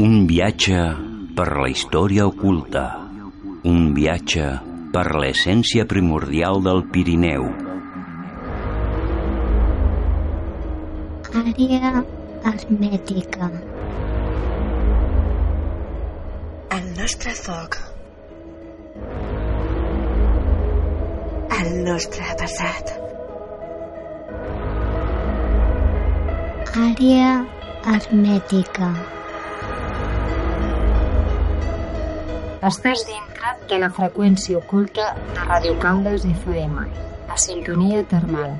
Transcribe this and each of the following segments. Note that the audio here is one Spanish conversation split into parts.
Un viatge per la història oculta. Un viatge per l'essència primordial del Pirineu. Àrea hermètica. El nostre foc. El nostre passat. Àrea hermètica. Estàs dintre de la freqüència oculta de Radio Caldes FM, a sintonia termal.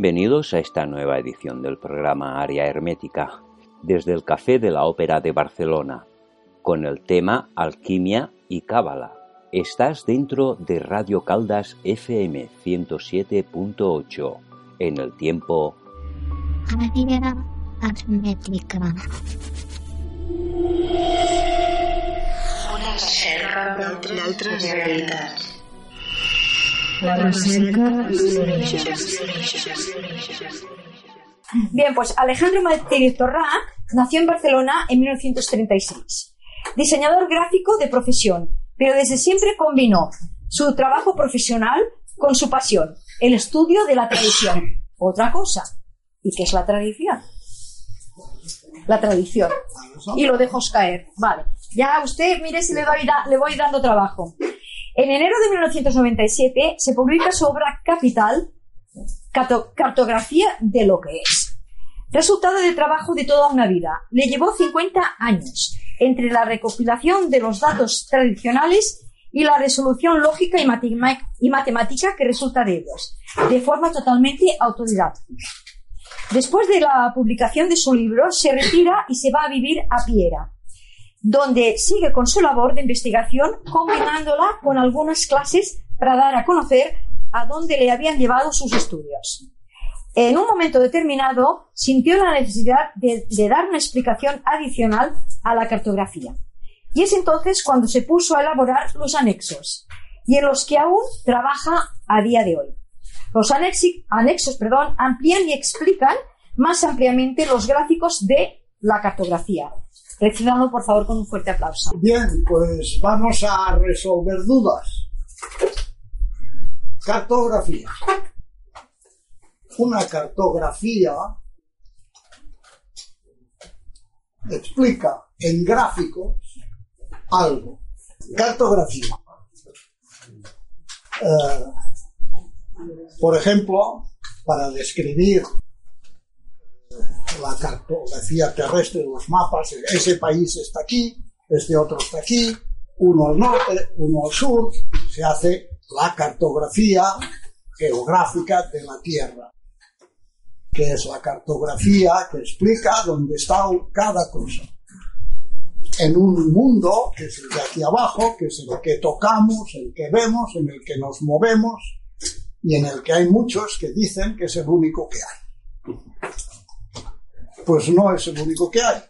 Bienvenidos a esta nueva edición del programa Área Hermética desde el Café de la Ópera de Barcelona con el tema Alquimia y Cábala. Estás dentro de Radio Caldas FM 107.8 en el tiempo Àrea hermètica. Una recerca d'altres realitats. Bien, pues Alejandro Martínez Torrá nació en Barcelona en 1936. Diseñador gráfico de profesión, pero desde siempre combinó su trabajo profesional con su pasión, el estudio de la tradición. Otra cosa. ¿Y qué es la tradición? La tradición. Y lo dejo caer. Vale. Ya usted, mire si le, doy da- le voy dando trabajo. En enero de 1997 se publica su obra capital, Cartografía de lo que es. Resultado de trabajo de toda una vida. Le llevó 50 años entre la recopilación de los datos tradicionales y la resolución lógica y, matem- y matemática que resulta de ellos, de forma totalmente autodidacta. Después de la publicación de su libro, se retira y se va a vivir a Piera, donde sigue con su labor de investigación combinándola con algunas clases para dar a conocer a dónde le habían llevado sus estudios. En un momento determinado sintió la necesidad de, dar una explicación adicional a la cartografía. Y es entonces cuando se puso a elaborar los anexos, y en los que aún trabaja a día de hoy. Los anexos perdón, amplían y explican más ampliamente los gráficos de la cartografía. Recibamos, por favor, con un fuerte aplauso. Bien, pues vamos a resolver dudas. Cartografía. Una cartografía explica en gráficos algo. Cartografía. Eh, por ejemplo, para describir la cartografía terrestre los mapas, ese país está aquí, este otro está aquí, uno al norte, uno al sur, se hace la cartografía geográfica de la Tierra, que es la cartografía que explica dónde está cada cosa. En un mundo que es el de aquí abajo, que es el que tocamos, el que vemos, en el que nos movemos y en el que hay muchos que dicen que es el único que hay. Pues no es el único que hay.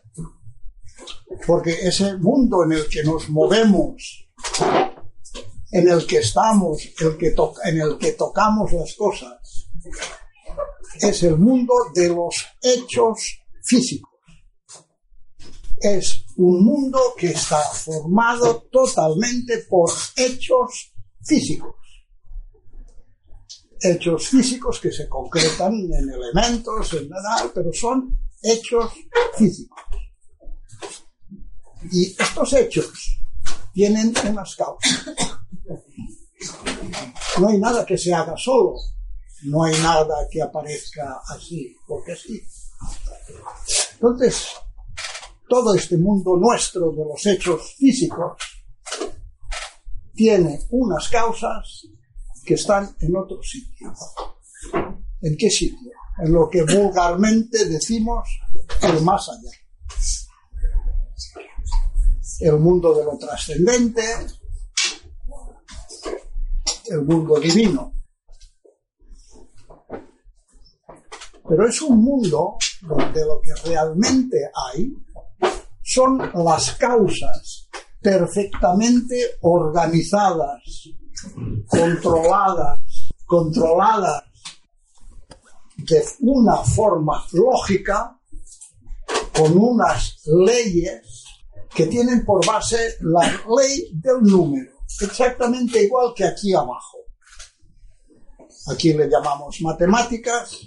Porque ese mundo en el que nos movemos, en el que estamos, el que en el que tocamos las cosas, es el mundo de los hechos físicos. Es un mundo que está formado totalmente por hechos físicos. Hechos físicos que se concretan en elementos, en nada, pero son hechos físicos. Y estos hechos tienen unas causas. No hay nada que se haga solo, no hay nada que aparezca así, porque sí. Entonces, todo este mundo nuestro de los hechos físicos tiene unas causas que están en otro sitio. ¿En qué sitio? En lo que vulgarmente decimos el más allá. El mundo de lo trascendente, el mundo divino. Pero es un mundo donde lo que realmente hay son las causas perfectamente organizadas, controladas, controladas de una forma lógica, con unas leyes que tienen por base la ley del número, exactamente igual que aquí abajo. Aquí le llamamos matemáticas,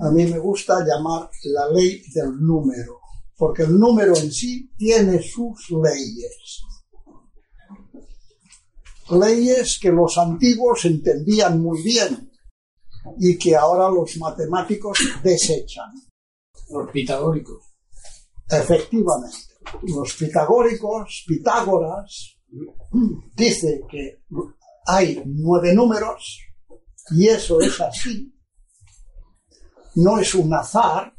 a mí me gusta llamar la ley del número, porque el número en sí tiene sus leyes. Leyes que los antiguos entendían muy bien y que ahora los matemáticos desechan. Los pitagóricos. Efectivamente, los pitagóricos, Pitágoras, dice que hay nueve números y eso es así. No es un azar,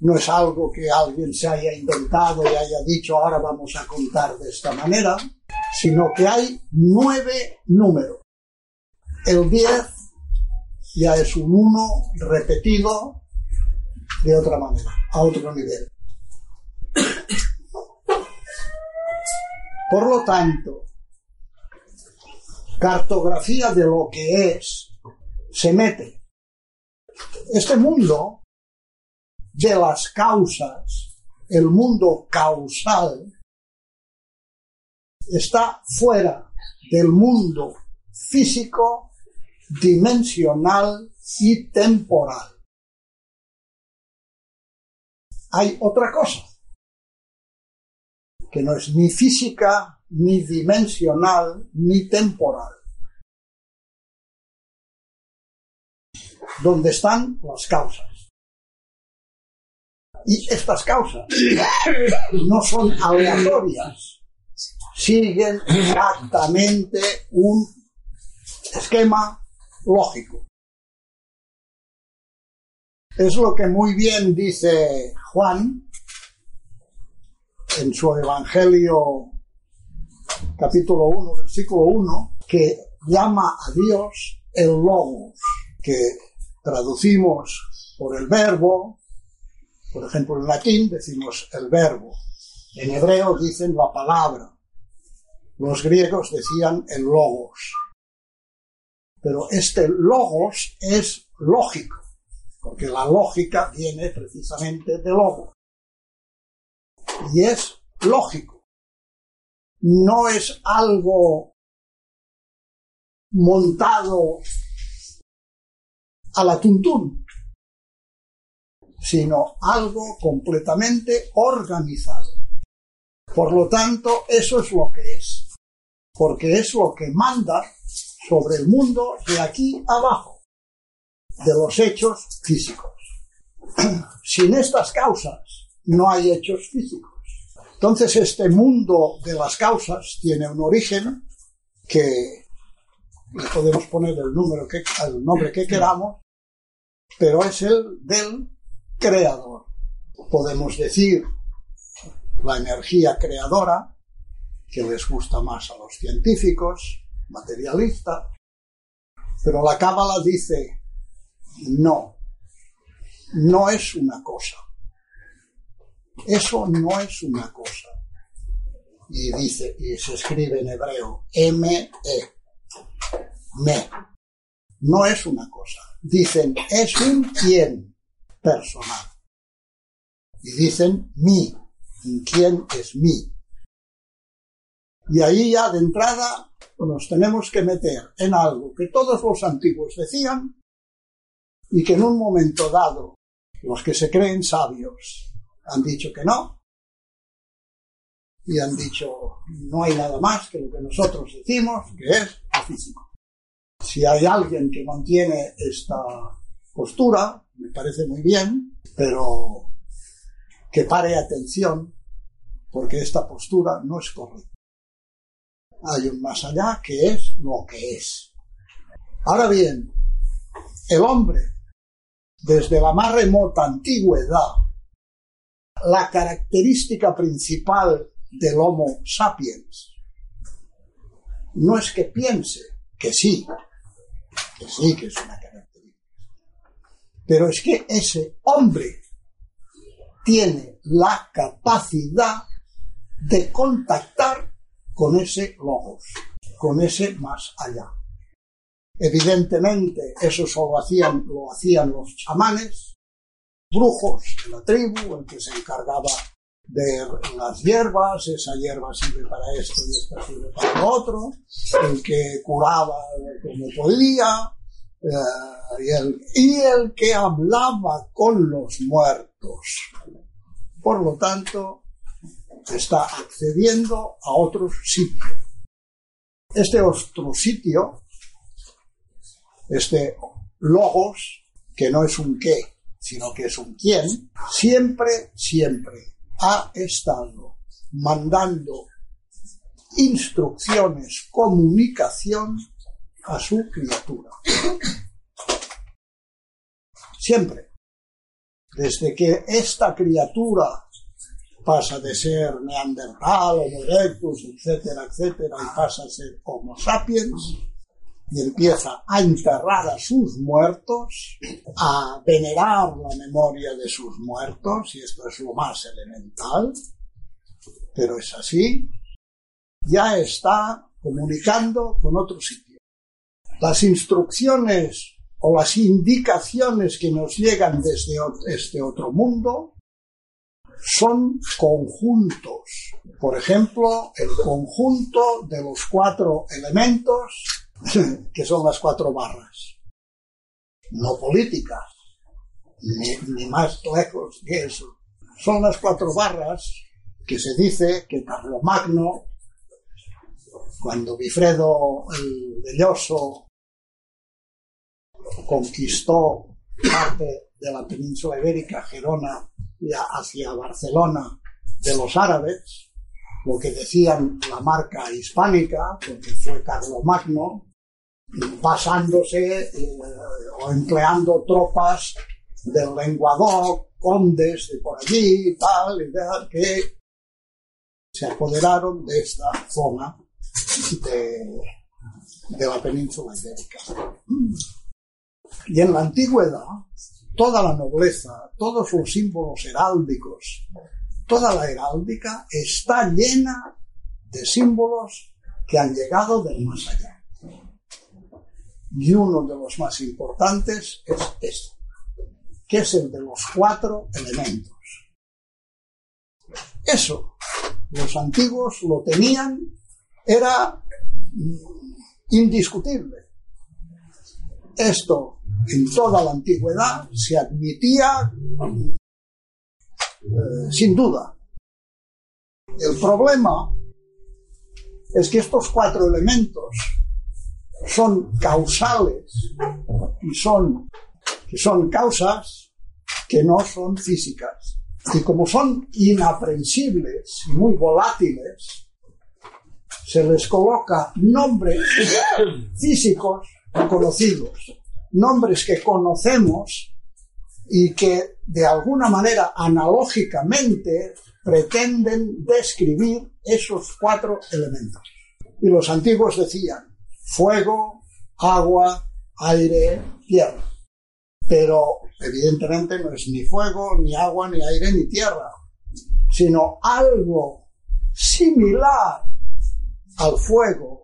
no es algo que alguien se haya inventado y haya dicho ahora vamos a contar de esta manera, sino que hay nueve números. El 10 ya es un 1 repetido de otra manera, a otro nivel. Por lo tanto, cartografía de lo que es se mete. Este mundo de las causas, el mundo causal, está fuera del mundo físico, dimensional y temporal. Hay otra cosa, que no es ni física, ni dimensional, ni temporal. Donde están las causas. Y estas causas no son aleatorias, siguen exactamente un esquema lógico. Es lo que muy bien dice Juan en su Evangelio capítulo 1, versículo 1, que llama a Dios el Logos, que traducimos por el verbo, por ejemplo en latín decimos el verbo, en hebreo dicen la palabra, los griegos decían el Logos. Pero este logos es lógico, porque la lógica viene precisamente de logo. Y es lógico. No es algo montado a la tuntún, sino algo completamente organizado. Por lo tanto, eso es lo que es, porque es lo que manda sobre el mundo de aquí abajo, de los hechos físicos. Sin estas causas no hay hechos físicos. Entonces este mundo de las causas tiene un origen que le podemos poner el, número que, el nombre que queramos, pero es el del creador. Podemos decir la energía creadora, que les gusta más a los científicos, materialista, pero la Cábala dice, no, no es una cosa. Eso no es una cosa. Y dice, y se escribe en hebreo, M-E, me. No es una cosa. Dicen, es un quién personal. Y dicen, mi. ¿Quién es mi? Y ahí ya de entrada nos tenemos que meter en algo que todos los antiguos decían y que en un momento dado los que se creen sabios han dicho que no y han dicho no hay nada más que lo que nosotros decimos que es físico. Si hay alguien que mantiene esta postura, me parece muy bien, pero que pare atención porque esta postura no es correcta hay un más allá que es lo que es. Ahora bien, el hombre, desde la más remota antigüedad, la característica principal del Homo sapiens no es que piense, que sí, que sí que es una característica, pero es que ese hombre tiene la capacidad de contactar con ese logos, con ese más allá. Evidentemente, eso solo hacían, lo hacían los chamanes, brujos de la tribu, el que se encargaba de las hierbas, esa hierba sirve para esto y esta sirve para lo otro, el que curaba como podía, eh, y, el, y el que hablaba con los muertos. Por lo tanto, está accediendo a otro sitio. Este otro sitio, este logos, que no es un qué, sino que es un quién, siempre, siempre ha estado mandando instrucciones, comunicación a su criatura. Siempre. Desde que esta criatura pasa de ser neandertal, homo erectus, etcétera, etcétera, y pasa a ser homo sapiens, y empieza a enterrar a sus muertos, a venerar la memoria de sus muertos, y esto es lo más elemental, pero es así, ya está comunicando con otro sitio. Las instrucciones o las indicaciones que nos llegan desde este otro mundo son conjuntos. Por ejemplo, el conjunto de los cuatro elementos, que son las cuatro barras. No políticas, ni, más lejos que eso. Son las cuatro barras que se dice que Carlomagno, cuando Bifredo el Belloso conquistó parte de la península ibérica, Gerona hacia Barcelona de los árabes, lo que decían la marca hispánica, porque fue Carlomagno, pasándose eh, o empleando tropas del lenguadoc, condes de por allí y tal, y que se apoderaron de esta zona de, de la península ibérica. Y en la antigüedad, toda la nobleza, todos los símbolos heráldicos, toda la heráldica está llena de símbolos que han llegado del más allá. y uno de los más importantes es este, que es el de los cuatro elementos. Eso, los antiguos lo tenían, era indiscutible. Esto en toda la antigüedad se admitía eh, sin duda. El problema es que estos cuatro elementos son causales y son, que son causas que no son físicas. Y como son inaprensibles y muy volátiles, se les coloca nombres físicos conocidos, nombres que conocemos y que de alguna manera analógicamente pretenden describir esos cuatro elementos. Y los antiguos decían fuego, agua, aire, tierra. Pero evidentemente no es ni fuego, ni agua, ni aire, ni tierra, sino algo similar al fuego,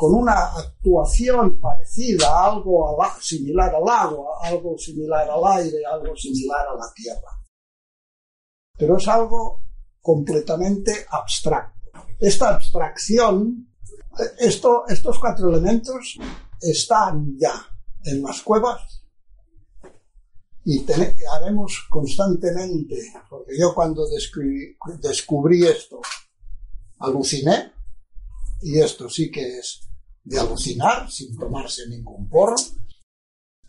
con una actuación parecida, algo similar al agua, algo similar al aire, algo similar a la tierra. Pero es algo completamente abstracto. Esta abstracción, esto, estos cuatro elementos están ya en las cuevas y haremos constantemente, porque yo cuando descubrí esto, aluciné, y esto sí que es de alucinar sin tomarse ningún porro,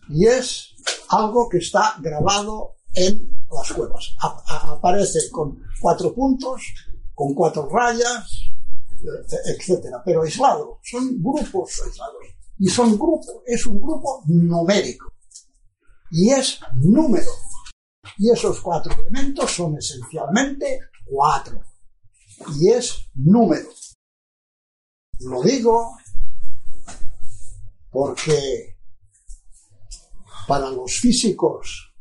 y es algo que está grabado en las cuevas. aparece con cuatro puntos, con cuatro rayas, etcétera, pero aislado. Son grupos aislados. Y son grupos, es un grupo numérico. Y es número. Y esos cuatro elementos son esencialmente cuatro. Y es número. Lo digo porque para los físicos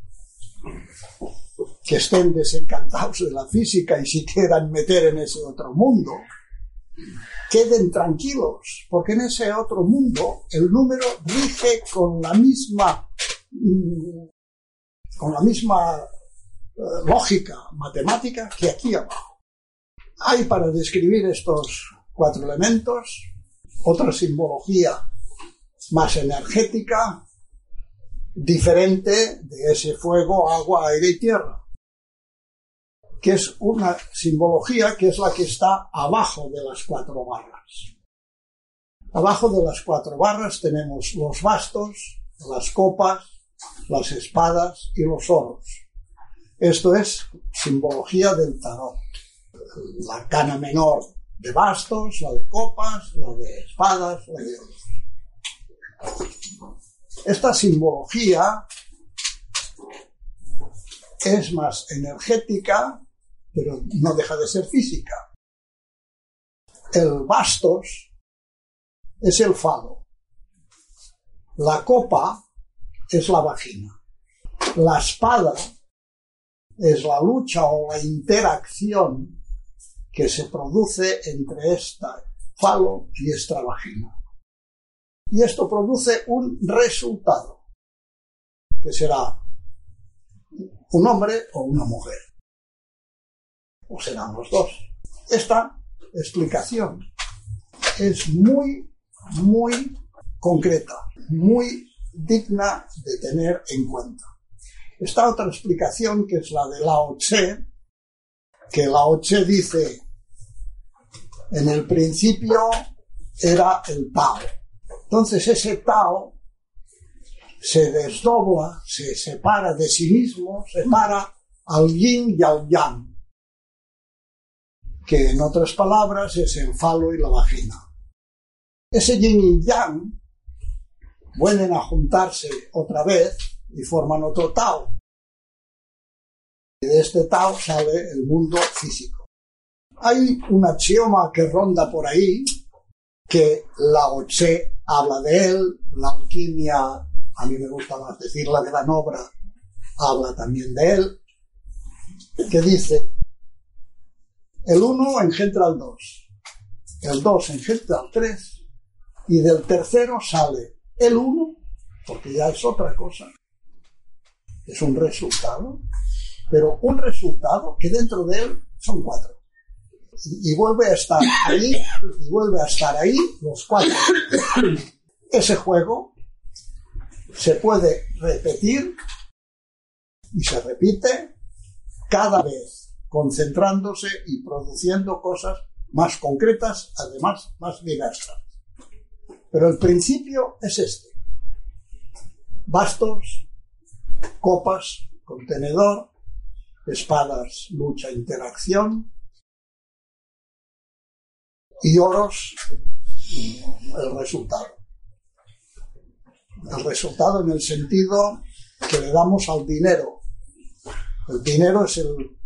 que estén desencantados de la física y si quieran meter en ese otro mundo, queden tranquilos, porque en ese otro mundo el número rige con la misma mm, con la misma eh, lógica matemática que aquí abajo. Hay para describir estos cuatro elementos otra simbología más energética, diferente de ese fuego, agua, aire y tierra, que es una simbología que es la que está abajo de las cuatro barras. Abajo de las cuatro barras tenemos los bastos, las copas, las espadas y los oros. Esto es simbología del tarot. La cana menor de bastos, la de copas, la de espadas, la de oros. Esta simbología es más energética, pero no deja de ser física. El bastos es el falo. La copa es la vagina. La espada es la lucha o la interacción que se produce entre esta falo y esta vagina y esto produce un resultado, que será un hombre o una mujer. O serán los dos. Esta explicación es muy, muy concreta, muy digna de tener en cuenta. Esta otra explicación, que es la de Lao Tse, que Lao Tse dice, en el principio era el Tao, entonces ese Tao se desdobla, se separa de sí mismo, separa al yin y al yang, que en otras palabras es el falo y la vagina. Ese yin y yang vuelven a juntarse otra vez y forman otro Tao. Y de este Tao sale el mundo físico. Hay un axioma que ronda por ahí, que Lao Tse habla de él, la alquimia, a mí me gusta más decir la gran habla también de él, que dice, el uno engendra al dos, el dos engendra al tres, y del tercero sale el uno porque ya es otra cosa. Es un resultado, pero un resultado que dentro de él son cuatro. Y, vuelve a estar ahí, y vuelve a estar ahí los cuatro. Ese juego se puede repetir y se repite cada vez, concentrándose y produciendo cosas más concretas, además más diversas. Pero el principio es este. Bastos, copas, contenedor, espadas, lucha, interacción, y oros, el resultado. El resultado en el sentido que le damos al dinero. El dinero es el,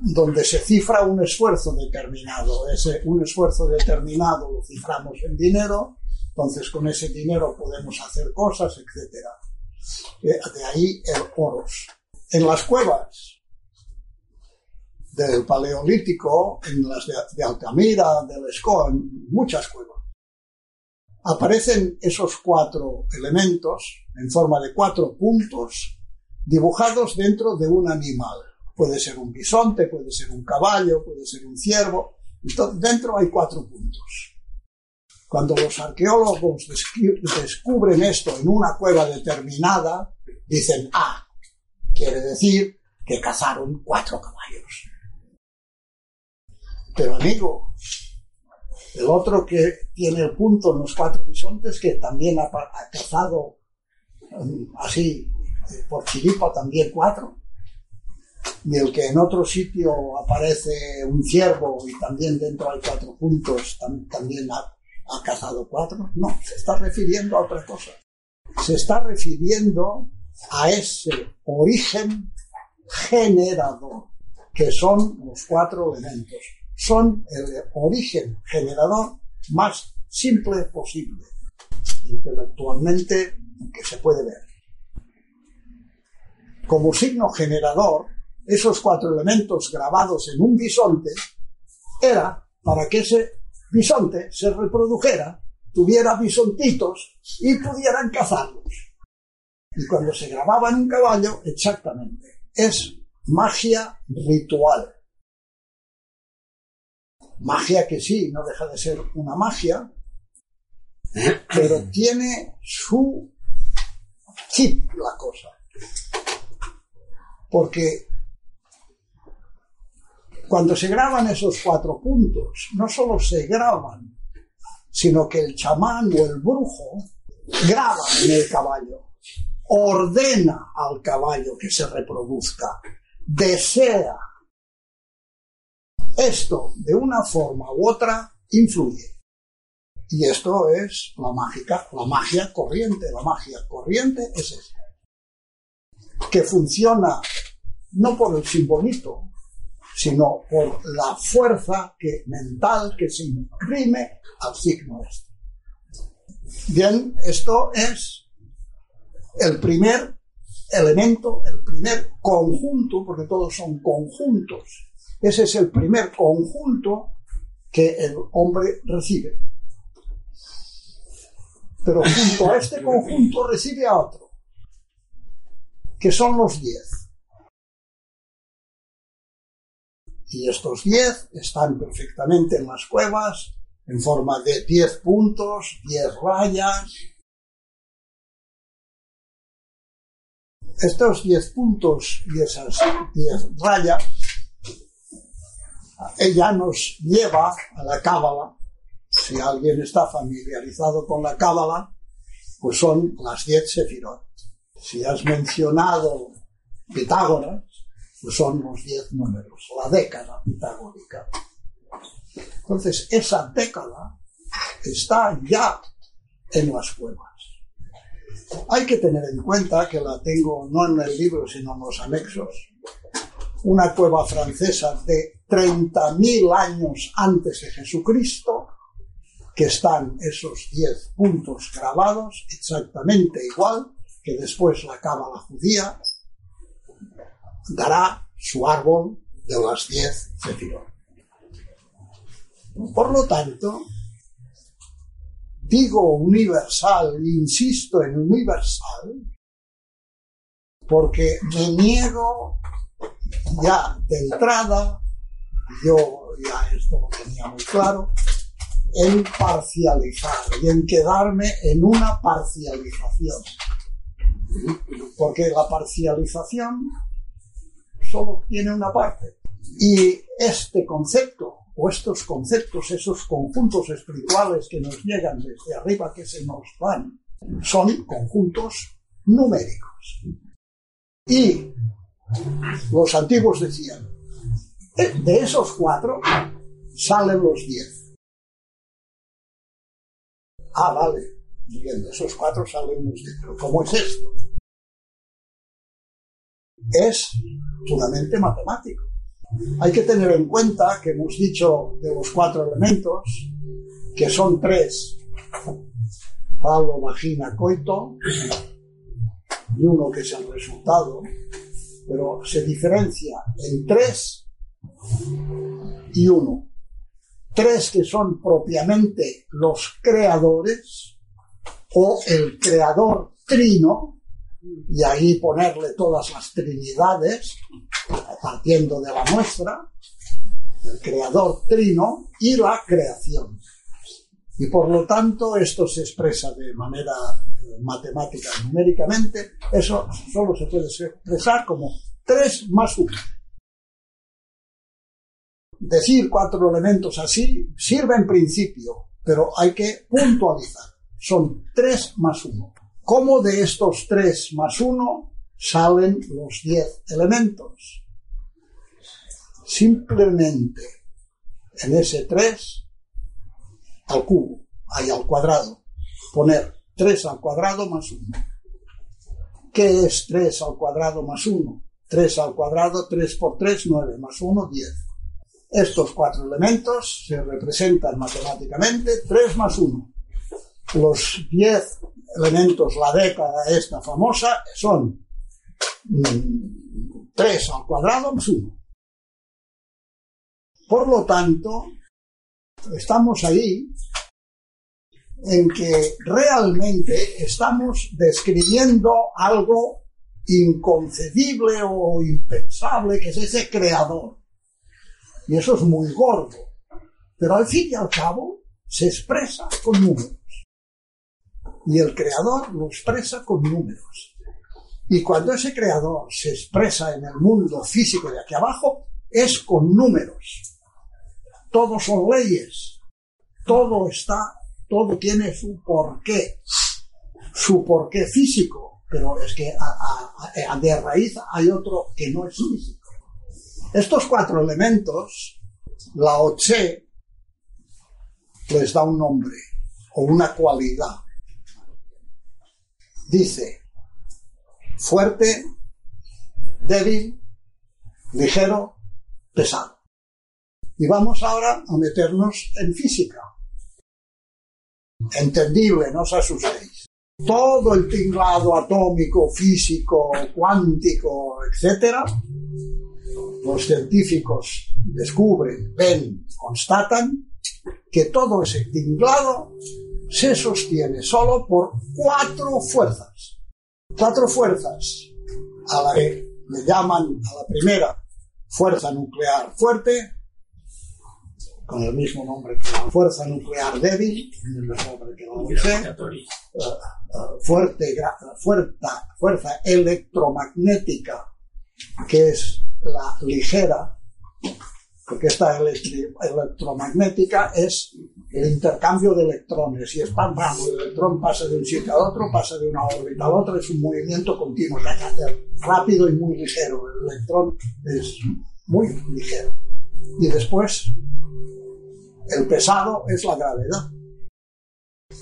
donde se cifra un esfuerzo determinado. Ese, un esfuerzo determinado lo ciframos en dinero, entonces con ese dinero podemos hacer cosas, etc. De ahí el oros. En las cuevas del Paleolítico, en las de, de Altamira, del Escoa, en muchas cuevas, aparecen esos cuatro elementos en forma de cuatro puntos dibujados dentro de un animal. Puede ser un bisonte, puede ser un caballo, puede ser un ciervo. Entonces, dentro hay cuatro puntos. Cuando los arqueólogos descubren esto en una cueva determinada, dicen, ah, quiere decir que cazaron cuatro caballos. Pero amigo, el otro que tiene el punto en los cuatro bisontes, que también ha, cazado um, así por chiripa también cuatro, y el que en otro sitio aparece un ciervo y también dentro hay cuatro puntos, tam, también ha cazado cuatro. No, se está refiriendo a otra cosa. Se está refiriendo a ese origen generador, que son los cuatro elementos. Son el origen generador más simple posible, intelectualmente, que se puede ver. Como signo generador, esos cuatro elementos grabados en un bisonte era para que ese bisonte se reprodujera, tuviera bisontitos y pudieran cazarlos. Y cuando se grababa en un caballo, exactamente, es magia ritual. Magia que sí, no deja de ser una magia, pero tiene su chip la cosa. Porque cuando se graban esos cuatro puntos, no solo se graban, sino que el chamán o el brujo graba en el caballo, ordena al caballo que se reproduzca, desea. Esto, de una forma u otra, influye. Y esto es la mágica, la magia corriente. La magia corriente es esta. Que funciona no por el simbolito, sino por la fuerza que, mental que se imprime al signo este. Bien, esto es el primer elemento, el primer conjunto, porque todos son conjuntos. Ese es el primer conjunto que el hombre recibe. Pero junto a este conjunto recibe a otro, que son los diez. Y estos 10 están perfectamente en las cuevas, en forma de 10 puntos, 10 rayas. Estos 10 puntos y esas 10 rayas, ella nos lleva a la cábala. Si alguien está familiarizado con la cábala, pues son las 10 sefirot. Si has mencionado Pitágoras, pues son los diez números, la década pitagórica. Entonces, esa década está ya en las cuevas. Hay que tener en cuenta que la tengo no en el libro, sino en los anexos. Una cueva francesa de 30.000 años antes de Jesucristo, que están esos 10 puntos grabados exactamente igual que después la cábala judía, dará su árbol de las diez sefirot. Por lo tanto, digo universal, insisto en universal, porque me niego ya de entrada, yo ya esto lo tenía muy claro, en parcializar y en quedarme en una parcialización. Porque la parcialización solo tiene una parte. Y este concepto, o estos conceptos, esos conjuntos espirituales que nos llegan desde arriba, que se nos dan, son conjuntos numéricos. Y los antiguos decían, de esos cuatro salen los diez. Ah, vale, bien, de esos cuatro salen los diez. Pero ¿cómo es esto? Es puramente matemático. Hay que tener en cuenta que hemos dicho de los cuatro elementos, que son tres, falo, vagina, coito, y uno que es el resultado, pero se diferencia en tres y uno. Tres que son propiamente los creadores o el creador trino, y ahí ponerle todas las trinidades, partiendo de la nuestra, el creador trino y la creación. Y por lo tanto esto se expresa de manera eh, matemática, numéricamente, eso solo se puede expresar como 3 más 1. Decir cuatro elementos así sirve en principio, pero hay que puntualizar. Son 3 más 1. ¿Cómo de estos 3 más 1 salen los 10 elementos? Simplemente en ese 3 al cubo, ahí al cuadrado, poner 3 al cuadrado más 1. ¿Qué es 3 al cuadrado más 1? 3 al cuadrado, 3 por 3, 9, más 1, 10. Estos cuatro elementos se representan matemáticamente 3 más 1. Los 10 elementos, la década esta famosa, son 3 al cuadrado más 1. Por lo tanto, estamos ahí en que realmente estamos describiendo algo inconcebible o impensable, que es ese creador. Y eso es muy gordo. Pero al fin y al cabo se expresa con números. Y el creador lo expresa con números. Y cuando ese creador se expresa en el mundo físico de aquí abajo, es con números. Todos son leyes. Todo está, todo tiene su porqué. Su porqué físico. Pero es que de raíz hay otro que no es físico. Estos cuatro elementos, la Tse les da un nombre o una cualidad. Dice, fuerte, débil, ligero, pesado. Y vamos ahora a meternos en física. Entendible, no os asustéis. Todo el tinglado atómico, físico, cuántico, etc., los científicos descubren, ven, constatan que todo ese tinglado se sostiene solo por cuatro fuerzas. Cuatro fuerzas a la que le llaman a la primera fuerza nuclear fuerte, con el mismo nombre que la fuerza nuclear débil, el nombre que la fuerte, fuerza, fuerza electromagnética, que es la ligera, porque esta electromagnética es el intercambio de electrones, y es pam, pam, el electrón pasa de un sitio al otro, pasa de una órbita al otro, es un movimiento continuo, hay que hacer rápido y muy ligero, el electrón es muy ligero. Y después el pesado es la gravedad.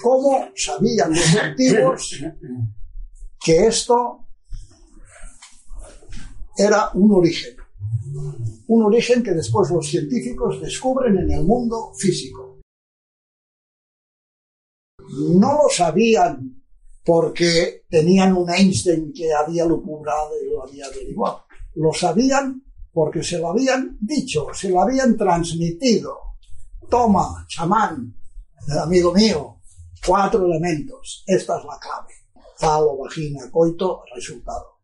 ¿Cómo sabían los antiguos que esto era un origen? Un origen que después los científicos descubren en el mundo físico. No lo sabían porque tenían un Einstein que había lucubrado y lo había averiguado. Lo sabían porque se lo habían dicho, se lo habían transmitido toma, chamán, amigo mío, Cuatro elementos. Esta es la clave. Falo, vagina, coito, resultado.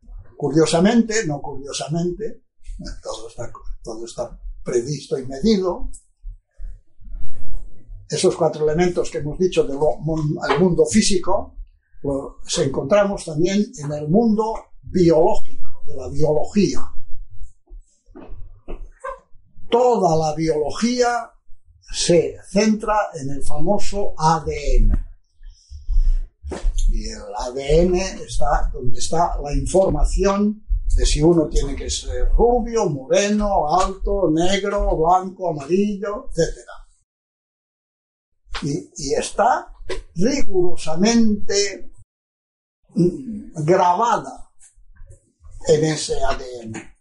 Curiosamente, no curiosamente, todo está, todo está previsto y medido. Esos cuatro elementos que hemos dicho del mundo físico, los encontramos también en el mundo biológico, de la biología. Toda la biología se centra en el famoso ADN. Y el ADN está donde está la información de si uno tiene que ser rubio, moreno, alto, negro, blanco, amarillo, etc. Y, está rigurosamente mm, grabada en ese ADN.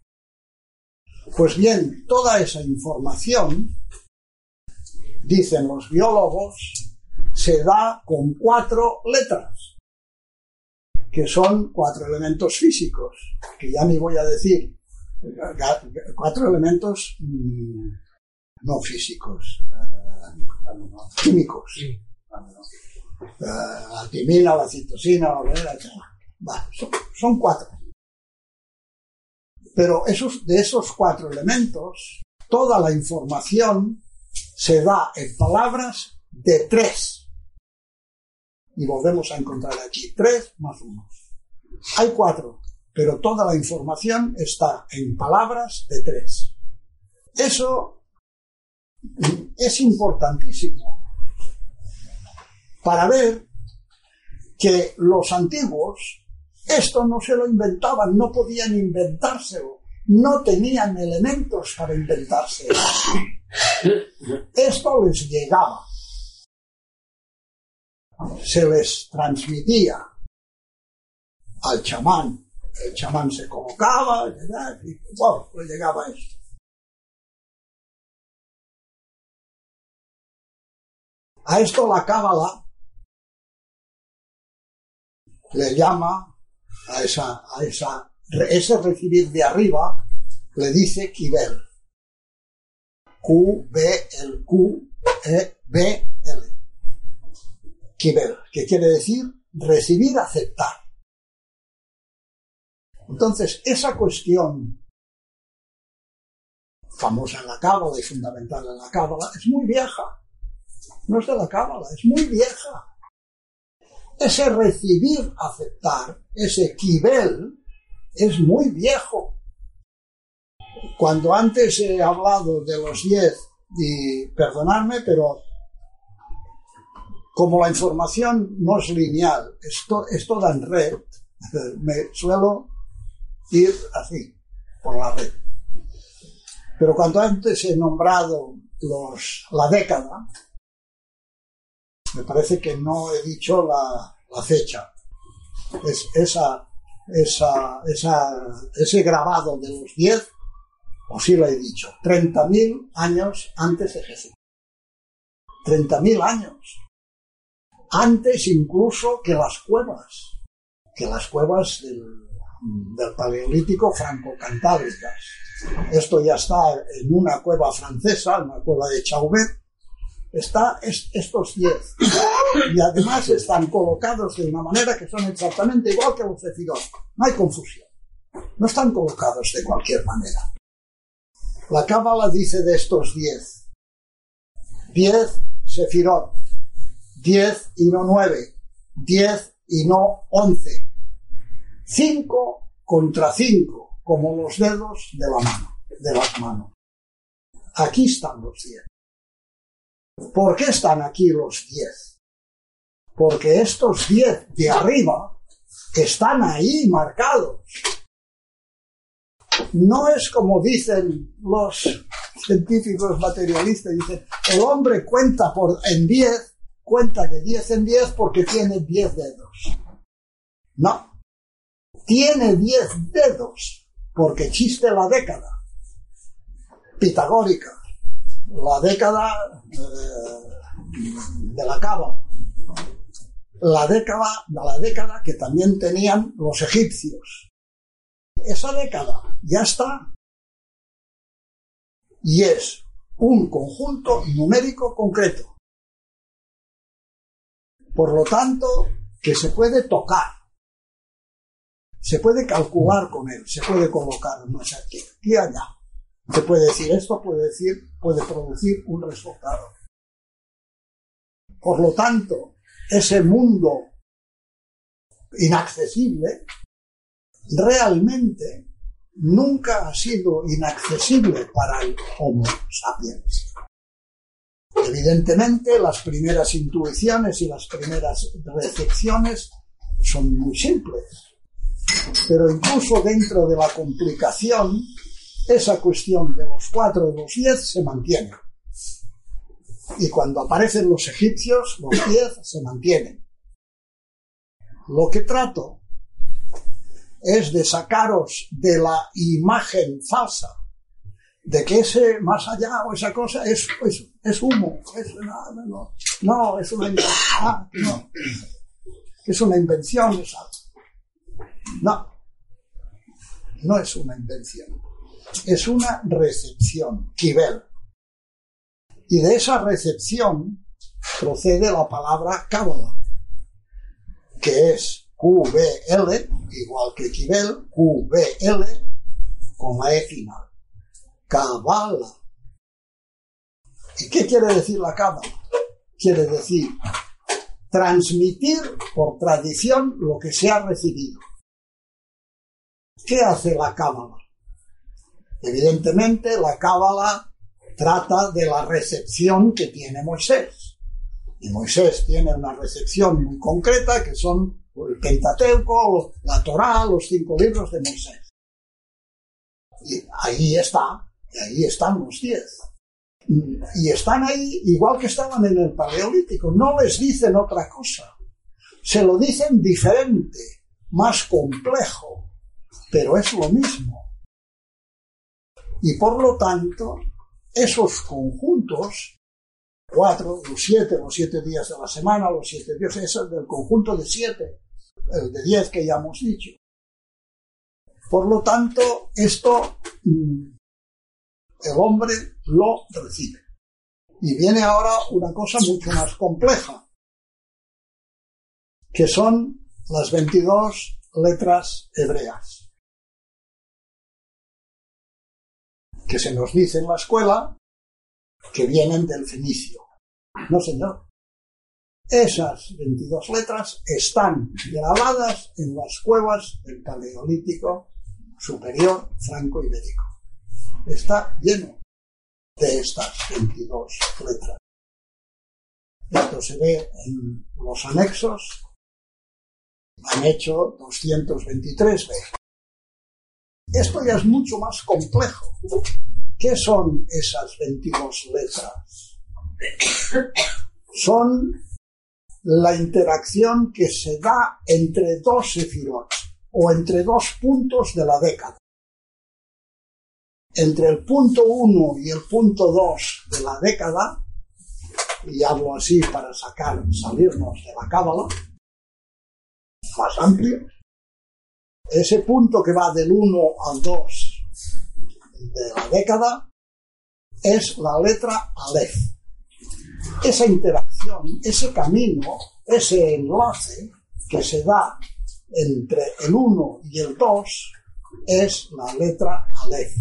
Pues bien, toda esa información, dicen los biólogos, se da con cuatro letras que son cuatro elementos físicos, que ya ni voy a decir, cuatro elementos mm, no físicos, eh, químicos. Eh, la timina, la citosina, la venera, son, son, cuatro. Pero esos, de esos cuatro elementos, toda la información se da en palabras de tres y volvemos a encontrar aquí tres más uno. Hay cuatro, pero toda la información está en palabras de tres. Eso es importantísimo para ver que los antiguos esto no se lo inventaban, no podían inventárselo, no tenían elementos para inventárselo. Esto les llegaba se les transmitía al chamán. El chamán se colocaba, y bueno, le llegaba esto. A esto la cábala le llama a esa, a esa, ese recibir de arriba, le dice Kibel. Q, B, el Q, E, B, L que quiere decir recibir, aceptar. Entonces, esa cuestión famosa en la cábala y fundamental en la cábala es muy vieja. No es de la cábala, es muy vieja. Ese recibir, aceptar, ese kibel, es muy viejo. Cuando antes he hablado de los diez, y perdonadme, pero como la información no es lineal, es, toda en red, me suelo ir así, por la red. Pero cuando antes he nombrado la década, me parece que no he dicho la, fecha. Es ese grabado de los 10, o sí lo he dicho, 30.000 años antes de Jesús. 30.000 años antes incluso que las cuevas, que las cuevas del, Paleolítico franco-cantábricas. Esto ya está en una cueva francesa, en una cueva de Chauvet, está estos diez. Y además están colocados de una manera que son exactamente igual que los cefirot. No hay confusión. No están colocados de cualquier manera. La Cábala dice de estos diez. Diez sefirot, 10 y no 9, 10 y no 11, 5 contra 5, como los dedos de la mano, de las manos. Aquí están los 10. ¿Por qué están aquí los 10? Porque estos 10 de arriba están ahí marcados. No es como dicen los científicos materialistas, dicen, el hombre cuenta por, en 10 cuenta de 10 en 10 porque tiene 10 dedos. No. Tiene 10 dedos porque existe la década pitagórica, la década eh, de la cava, la década, la década que también tenían los egipcios. Esa década ya está y es un conjunto numérico concreto Por lo tanto, que se puede tocar, se puede calcular con él, se puede colocar, sé, aquí, aquí allá. Se puede decir esto, puede decir, puede producir un resultado. Por lo tanto, ese mundo inaccesible realmente nunca ha sido inaccesible para el Homo sapiens. Evidentemente, las primeras intuiciones y las primeras recepciones son muy simples, pero incluso dentro de la complicación, esa cuestión de los cuatro y los diez se mantiene. Y cuando aparecen los egipcios, los diez se mantienen. Lo que trato es de sacaros de la imagen falsa de que ese más allá o esa cosa es, es, humo, es, no, no, no, es una invención, ah, no, es una invención esa. No, no es una invención, es una recepción, kibel. Y de esa recepción procede la palabra cábala, que es QBL, igual que kibel, QBL, con la E final. Cabala. ¿Y qué quiere decir la cábala? Quiere decir transmitir por tradición lo que se ha recibido. ¿Qué hace la cábala? Evidentemente, la cábala trata de la recepción que tiene Moisés. Y Moisés tiene una recepción muy concreta que son el Pentateuco, la Torá, los cinco libros de Moisés. Y ahí está y ahí están los diez. Y están ahí igual que estaban en el Paleolítico. No les dicen otra cosa. Se lo dicen diferente, más complejo, pero es lo mismo. Y por lo tanto, esos conjuntos, cuatro, los siete, los siete días de la semana, los siete días, es del conjunto de siete, el de diez que ya hemos dicho. Por lo tanto, esto mm, el hombre lo recibe. Y viene ahora una cosa mucho más compleja, que son las 22 letras hebreas, que se nos dice en la escuela que vienen del fenicio. No, señor. Esas 22 letras están grabadas en las cuevas del Paleolítico Superior Franco-Ibérico está lleno de estas 22 letras. Esto se ve en los anexos. Han hecho 223 veces. Esto ya es mucho más complejo. ¿Qué son esas 22 letras? Son la interacción que se da entre dos sefirot o entre dos puntos de la década entre el punto 1 y el punto 2 de la década, y hablo así para sacar, salirnos de la cábala, más amplio, ese punto que va del 1 al 2 de la década es la letra Aleph. Esa interacción, ese camino, ese enlace que se da entre el 1 y el 2 es la letra Aleph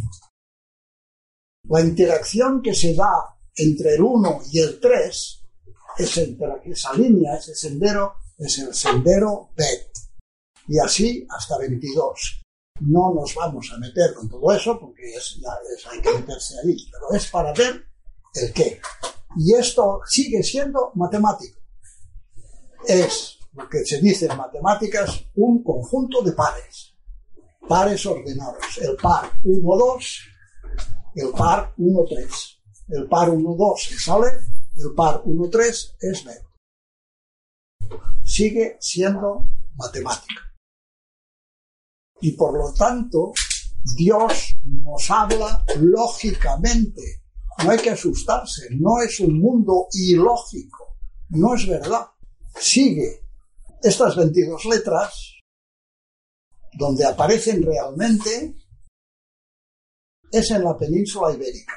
la interacción que se da entre el 1 y el 3, esa línea, ese sendero, es el sendero Bet. Y así hasta 22. No nos vamos a meter con todo eso porque es, ya hay que meterse ahí, pero es para ver el qué. Y esto sigue siendo matemático. Es lo que se dice en matemáticas un conjunto de pares. Pares ordenados. El par 1-2 el par 1-3. El par 1-2 es Aleph, el par 1-3 es Bet. Sigue siendo matemática. Y por lo tanto, Dios nos habla lógicamente. No hay que asustarse, no es un mundo ilógico, no es verdad. Sigue estas 22 letras, donde aparecen realmente es en la península ibérica.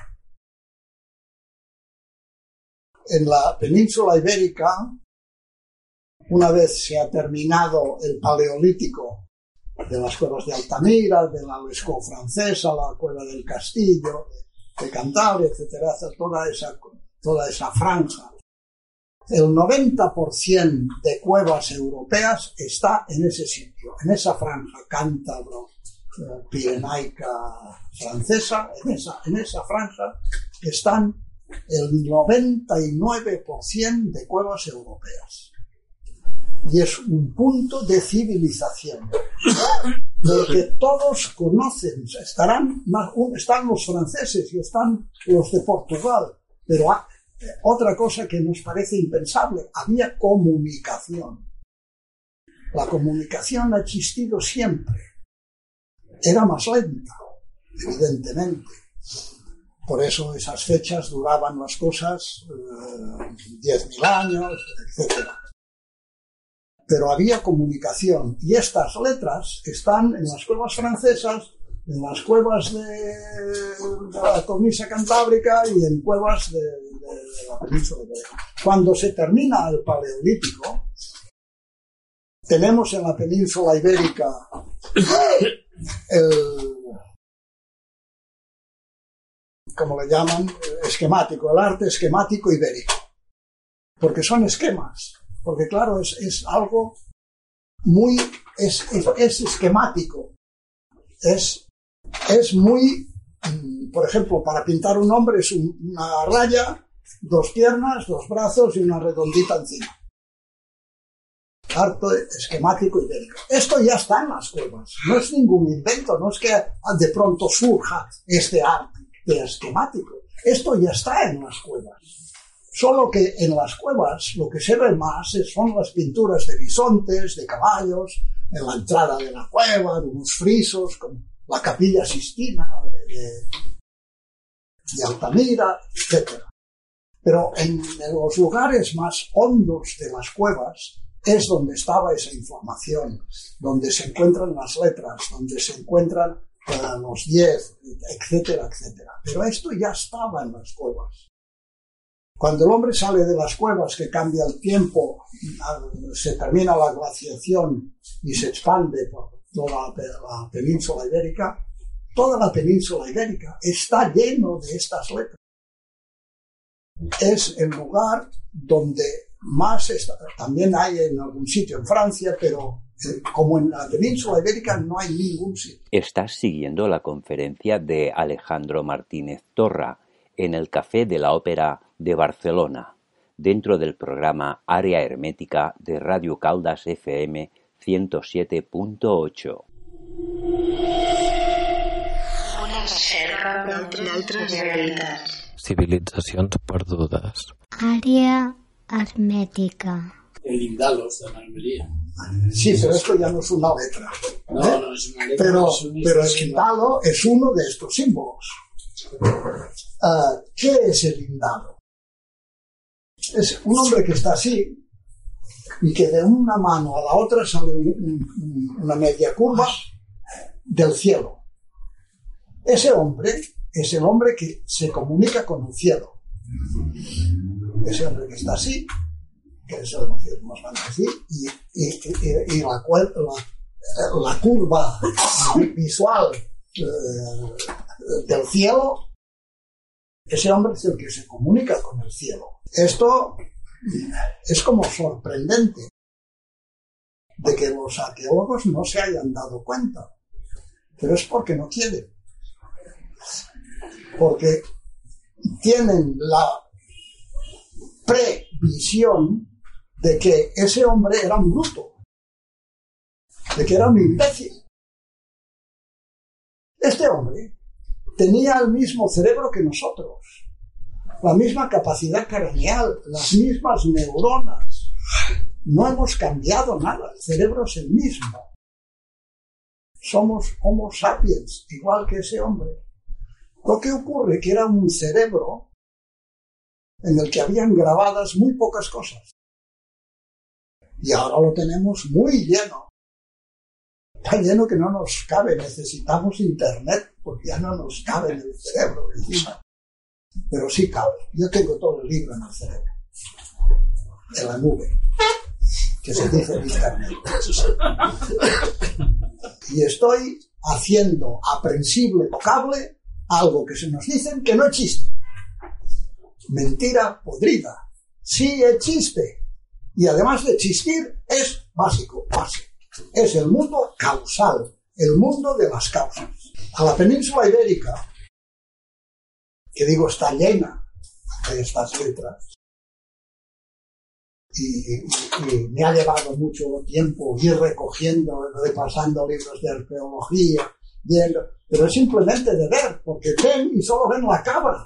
En la península ibérica una vez se ha terminado el paleolítico de las cuevas de Altamira, de la Lescó francesa, la cueva del Castillo, de Cantabria, etcétera, toda esa, toda esa franja. El 90% de cuevas europeas está en ese sitio, en esa franja cántabro, pirenaica francesa, en esa, en esa franja están el 99% de cuevas europeas. Y es un punto de civilización, porque todos conocen, estarán, están los franceses y están los de Portugal, pero otra cosa que nos parece impensable, había comunicación. La comunicación ha existido siempre. Era más lenta, evidentemente. Por eso esas fechas duraban las cosas eh, diez mil años, etc. Pero había comunicación y estas letras están en las cuevas francesas, en las cuevas de, la cornisa cantábrica y en cuevas de, la península ibérica. Cuando se termina el paleolítico, tenemos en la península ibérica el como le llaman, esquemático, el arte esquemático ibérico. Porque son esquemas, porque claro, es, es algo muy, es, es, esquemático, es, es muy, mm, por ejemplo, para pintar un hombre es una raya, dos piernas, dos brazos y una redondita encima. Arte esquemático ibérico. Esto ya está en las cuevas, no es ningún invento, no es que de pronto surja este arte de esquemático. Esto ya está en las cuevas. Solo que en las cuevas lo que se ve más son las pinturas de bisontes, de caballos, en la entrada de la cueva, de unos frisos, como la capilla Sistina de, Altamira, etc. Pero en, en los lugares más hondos de las cuevas es donde estaba esa información, donde se encuentran las letras, donde se encuentran los 10, etcétera, etcétera. Pero esto ya estaba en las cuevas. Cuando el hombre sale de las cuevas, que cambia el tiempo, se termina la glaciación y se expande por toda la península ibérica, toda la península ibérica está lleno de estas letras. Es el lugar donde más está, también hay en algún sitio en Francia, pero como en la península ibérica no hay ningún sitio. Estás siguiendo la conferencia de Alejandro Martínez Torra en el Café de la Ópera de Barcelona, dentro del programa Área Hermética de Radio Caldas FM 107.8. Una reserva d'altres realitats. Civilitzacions perdudes. Àrea hermètica. El Indalos de Almería. Sí, pero esto ya no es una letra. No, ¿eh? no es una letra. Pero, es un pero el indalo es uno de estos símbolos. Ah, ¿Qué es el indalo? Es un hombre que está así y que de una mano a la otra sale un- un- una media curva del cielo. Ese hombre es el hombre que se comunica con el cielo. Ese hombre que está así, que eso nos van a decir, y, y- la, la- la curva visual eh, del cielo, ese hombre es el que se comunica con el cielo. Esto es como sorprendente de que los arqueólogos no se hayan dado cuenta, pero es porque no quieren. Porque tienen la previsión de que ese hombre era un bruto, de que era un imbécil. Este hombre tenía el mismo cerebro que nosotros, la misma capacidad craneal, las mismas neuronas. No hemos cambiado nada, el cerebro es el mismo. Somos Homo sapiens, igual que ese hombre. Lo que ocurre que era un cerebro en el que habían grabadas muy pocas cosas. Y ahora lo tenemos muy lleno. Tan lleno que no nos cabe, necesitamos internet porque ya no nos cabe en el cerebro encima. Pero sí cabe. Yo tengo todo el libro en el cerebro, en la nube. que se dice internet. Y estoy haciendo aprensible, tocable, algo que se nos dicen que no existe. Mentira podrida. Sí existe. Y además de existir, es básico, base. Es el mundo causal, el mundo de las causas. A la península ibérica, que digo está llena de estas letras, y, me ha llevado mucho tiempo ir recogiendo, repasando libros de arqueología, viendo, pero es simplemente de ver, porque ven y solo ven la cabra,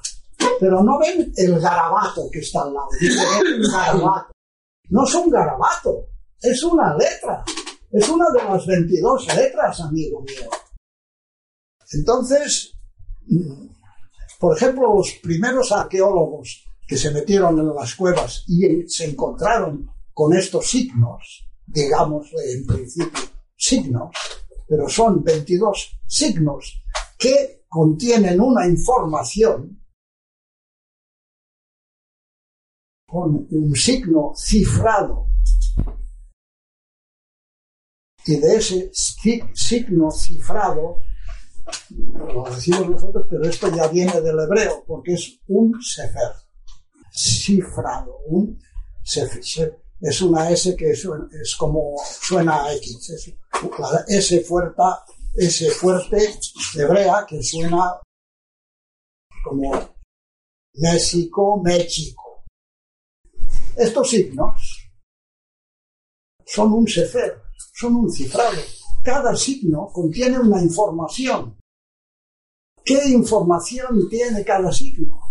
pero no ven el garabato que está al lado. Garabato. No es un garabato, es una letra. Es una de las 22 letras, amigo mío. Entonces, por ejemplo, los primeros arqueólogos que se metieron en las cuevas y se encontraron con estos signos, digamos en principio signos, pero son 22 signos que contienen una información con un signo cifrado y de ese signo cifrado lo decimos nosotros, pero esto ya viene del hebreo, porque es un sefer cifrado. Un, es una S que es como suena a X. Es la S fuerte, S fuerte hebrea que suena como México, México. Estos signos son un sefer, son un cifrado. Cada signo contiene una información. ¿Qué información tiene cada signo?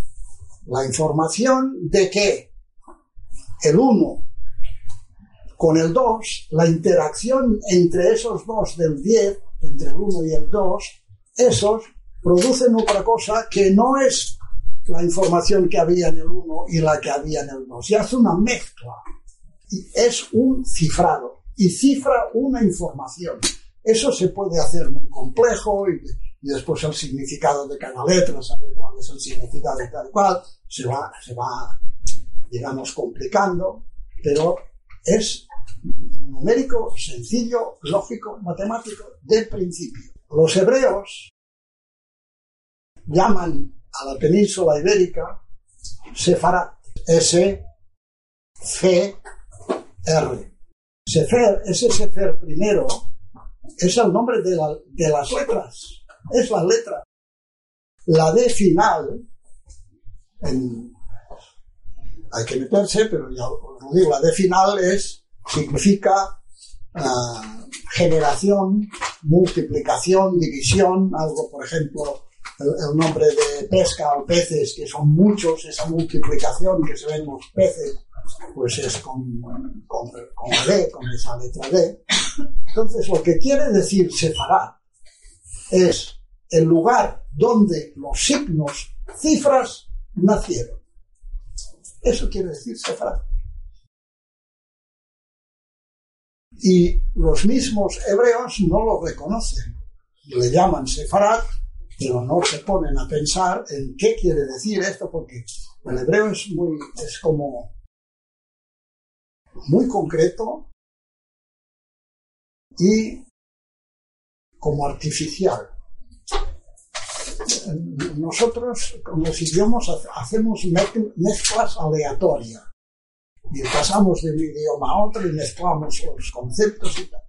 la información de que el 1 con el 2, la interacción entre esos dos del 10, entre el 1 y el 2, esos producen otra cosa que no es la información que había en el 1 y la que había en el 2. Y hace una mezcla. Y es un cifrado. Y cifra una información. Eso se puede hacer muy complejo y, y después el significado de cada letra, saber cuál es el significado de cada cual se va, se va, digamos, complicando, pero es numérico, sencillo, lógico, matemático, de principio. Los hebreos llaman a la península ibérica Sefarat, S, C, R. Sefer, ese Sefer primero, es el nombre de, la, de las letras, es la letra. La D final hay que meterse, pero ya lo digo, la D final es, significa ah, generación, multiplicación, división, algo, por ejemplo, el, nombre de pesca o peces, que son muchos, esa multiplicación que se ven los peces, pues es con, con, con D, con esa letra D. Entonces, lo que quiere decir separar es el lugar donde los signos, cifras, nacieron. Eso quiere decir Sefarad. Y los mismos hebreos no lo reconocen. Le llaman Sefarad, pero no se ponen a pensar en qué quiere decir esto, porque el hebreo es muy, es como muy concreto y como artificial nosotros con los idiomas hacemos mezclas aleatorias. Y pasamos de un idioma a otro y mezclamos los conceptos y tal.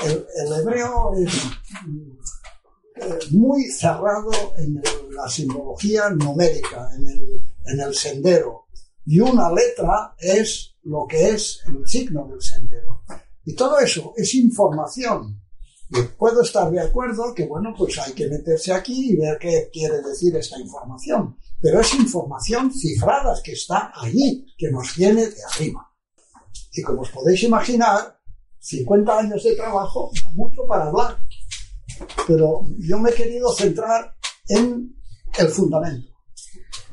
El, hebreo es muy cerrado en la simbología numérica, en el, en el sendero. Y una letra es lo que es el signo del sendero. Y todo eso es información puedo estar de acuerdo que, bueno, pues hay que meterse aquí y ver qué quiere decir esta información. Pero es información cifrada que está allí, que nos viene de arriba. Y como os podéis imaginar, 50 años de trabajo, mucho para hablar. Pero yo me he querido centrar en el fundamento,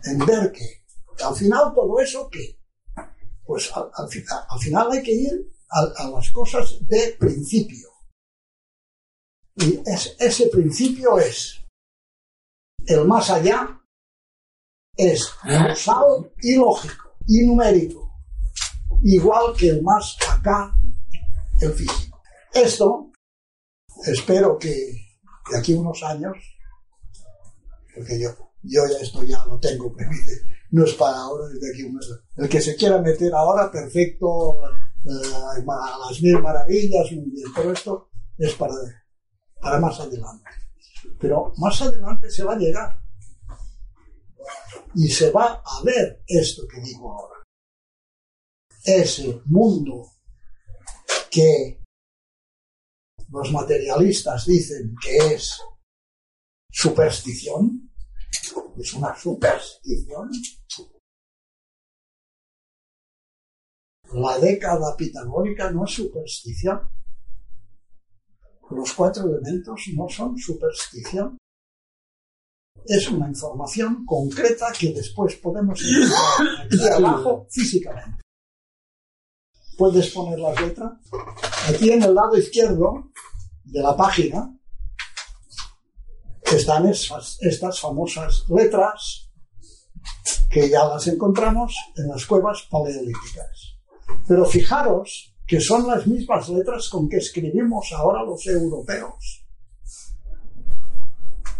en ver que al final todo eso que, pues al, final, al final hay que ir a las cosas de principio y ese principio es el más allá, es causal y lógico y numérico. igual que el más acá, el físico. Esto, espero que de aquí unos años, porque yo, yo ya esto ya lo tengo previsto, no es para ahora, es de aquí unos años. El que se quiera meter ahora, perfecto, eh, las mil maravillas, muy bien, pero esto es para, para más adelante. Pero más adelante se va a llegar y se va a ver esto que digo ahora. Ese mundo que los materialistas dicen que es superstición, es una superstición. La década pitagórica no es superstición. Los cuatro elementos no son superstición es una información concreta que después podemos encontrar aquí abajo físicamente. Puedes poner las letras. Aquí en el lado izquierdo de la página están estas famosas letras que ya las encontramos en las cuevas paleolíticas. Pero fijaros que son las mismas letras con que escribimos ahora los europeos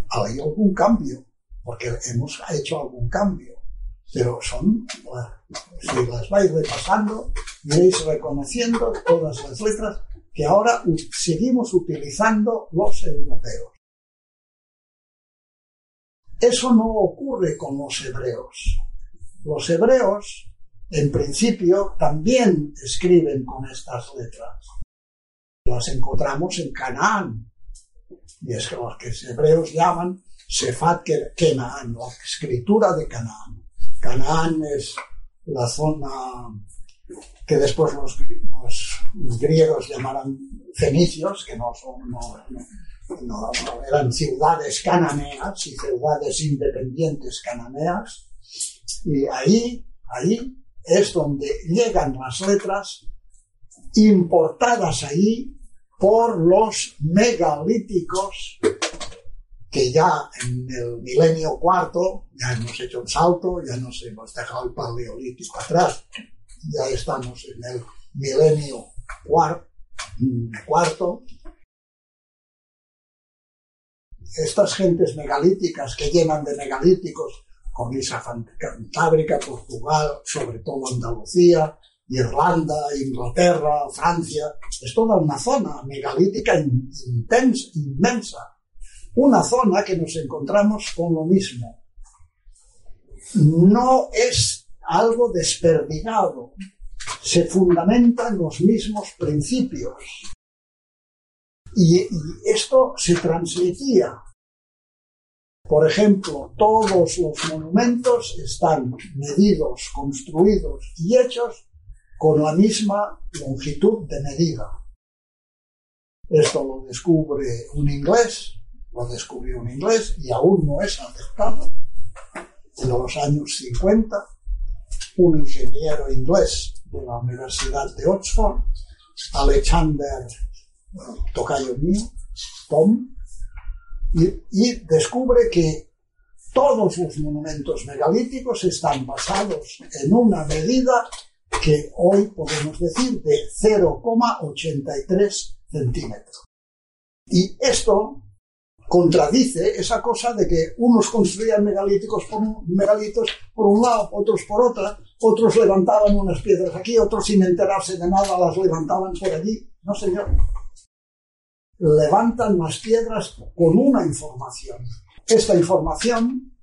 hay algún cambio, porque hemos hecho algún cambio, pero son, si las vais repasando, iréis reconociendo todas las letras que ahora seguimos utilizando los europeos. Eso no ocurre con los hebreos. Los hebreos, en principio, también escriben con estas letras. Las encontramos en Canaán, y es que los que los hebreos llaman Sefat Kenaan, la escritura de Canaán. Canaán es la zona que después los, griegos llamarán fenicios, que no son, no, eran ciudades cananeas y ciudades independientes cananeas. Y ahí, ahí es donde llegan las letras importadas ahí por los megalíticos que ya en el milenio cuarto ya hemos hecho un salto, ya nos hemos dejado el paleolítico atrás, ya estamos en el milenio cuarto. Estas gentes megalíticas que llenan de megalíticos, Cornisa Cantábrica, Portugal, sobre todo Andalucía, Irlanda, Inglaterra, Francia, es toda una zona megalítica intensa, inmensa. Una zona que nos encontramos con lo mismo. No es algo desperdigado, se fundamenta en los mismos principios. Y, y esto se transmitía. Por ejemplo, todos los monumentos están medidos, construidos y hechos con la misma longitud de medida. Esto lo descubre un inglés, lo descubrió un inglés y aún no es aceptado. En los años 50, un ingeniero inglés de la Universidad de Oxford, Alexander, tocayo mío, Tom, y, y descubre que todos los monumentos megalíticos están basados en una medida que hoy podemos decir de 0,83 centímetros. Y esto contradice esa cosa de que unos construían megalíticos por megalitos por un lado, otros por otra, otros levantaban unas piedras aquí, otros sin enterarse de nada las levantaban por allí. No, señor. Levantan las piedras con una información. Esta información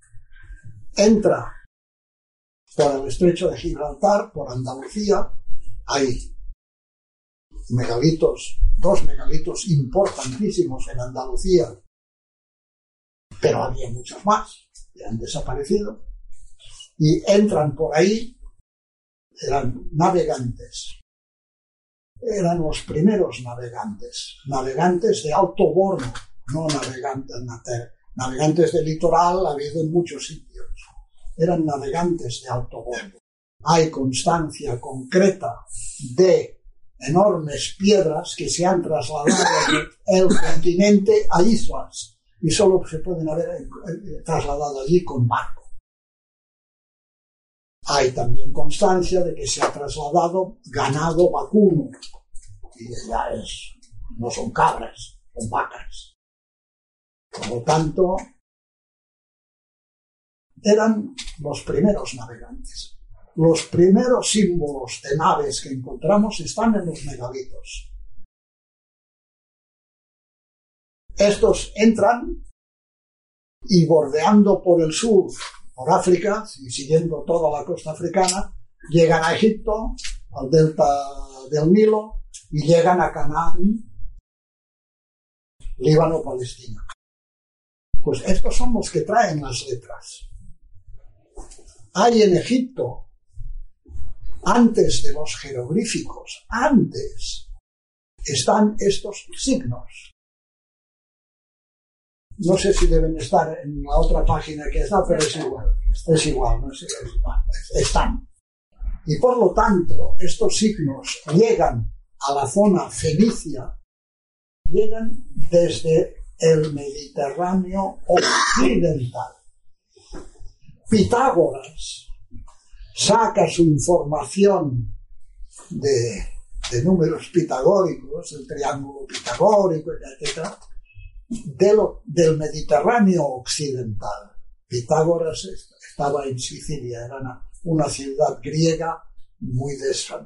entra por el estrecho de Gibraltar, por Andalucía, hay megalitos, dos megalitos importantísimos en Andalucía, pero había muchos más que han desaparecido, y entran por ahí, eran navegantes, eran los primeros navegantes, navegantes de alto bordo, no navegantes, navegantes de litoral ha habido en muchos sitios. Eran navegantes de alto bordo. Hay constancia concreta de enormes piedras que se han trasladado del continente a islas y solo se pueden haber eh, trasladado allí con barco. Hay también constancia de que se ha trasladado ganado vacuno. Y ya es, no son cabras, son vacas. Por lo tanto, eran los primeros navegantes. Los primeros símbolos de naves que encontramos están en los megalitos. Estos entran y bordeando por el sur, por África, y siguiendo toda la costa africana, llegan a Egipto, al delta del Nilo, y llegan a Canaán, Líbano, Palestina. Pues estos son los que traen las letras. Hay en Egipto, antes de los jeroglíficos, antes, están estos signos. No sé si deben estar en la otra página que está, pero es igual. Es igual, no es igual. Están. Y por lo tanto, estos signos llegan a la zona fenicia, llegan desde el Mediterráneo occidental. Pitágoras saca su información de números pitagóricos, el triángulo pitagórico, etc., del Mediterráneo occidental. Pitágoras estaba en Sicilia, era una, ciudad griega muy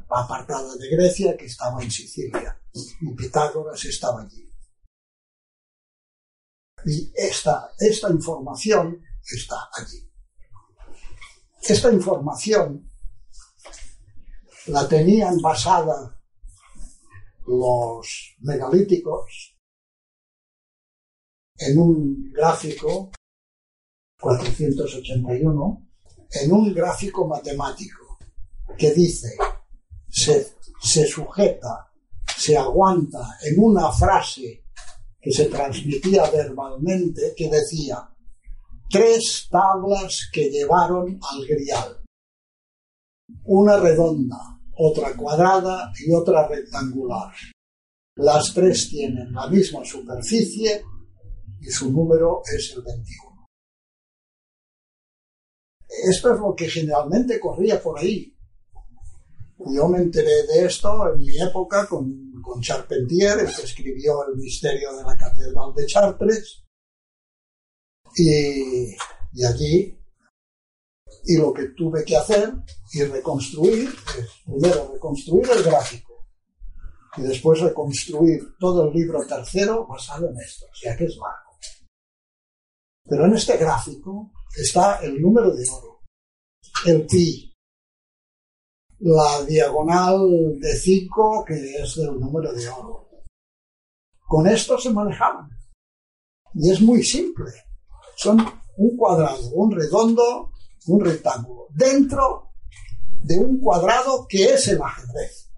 apartada de Grecia que estaba en Sicilia y Pitágoras estaba allí. Y esta, esta información está allí. Esta información la tenían basada los megalíticos en un gráfico 481, en un gráfico matemático que dice se, se sujeta, se aguanta en una frase que se transmitía verbalmente que decía tres tablas que llevaron al grial. Una redonda, otra cuadrada y otra rectangular. Las tres tienen la misma superficie y su número es el 21. Esto es lo que generalmente corría por ahí. Yo me enteré de esto en mi época con, con Charpentier, que escribió El misterio de la Catedral de Chartres, y, y allí, y lo que tuve que hacer y reconstruir primero, reconstruir el gráfico y después reconstruir todo el libro tercero basado en esto, o sea que es largo. Pero en este gráfico está el número de oro, el pi, la diagonal de 5 que es del número de oro. Con esto se manejaban. Y es muy simple son un cuadrado, un redondo, un rectángulo, dentro de un cuadrado que es el ajedrez.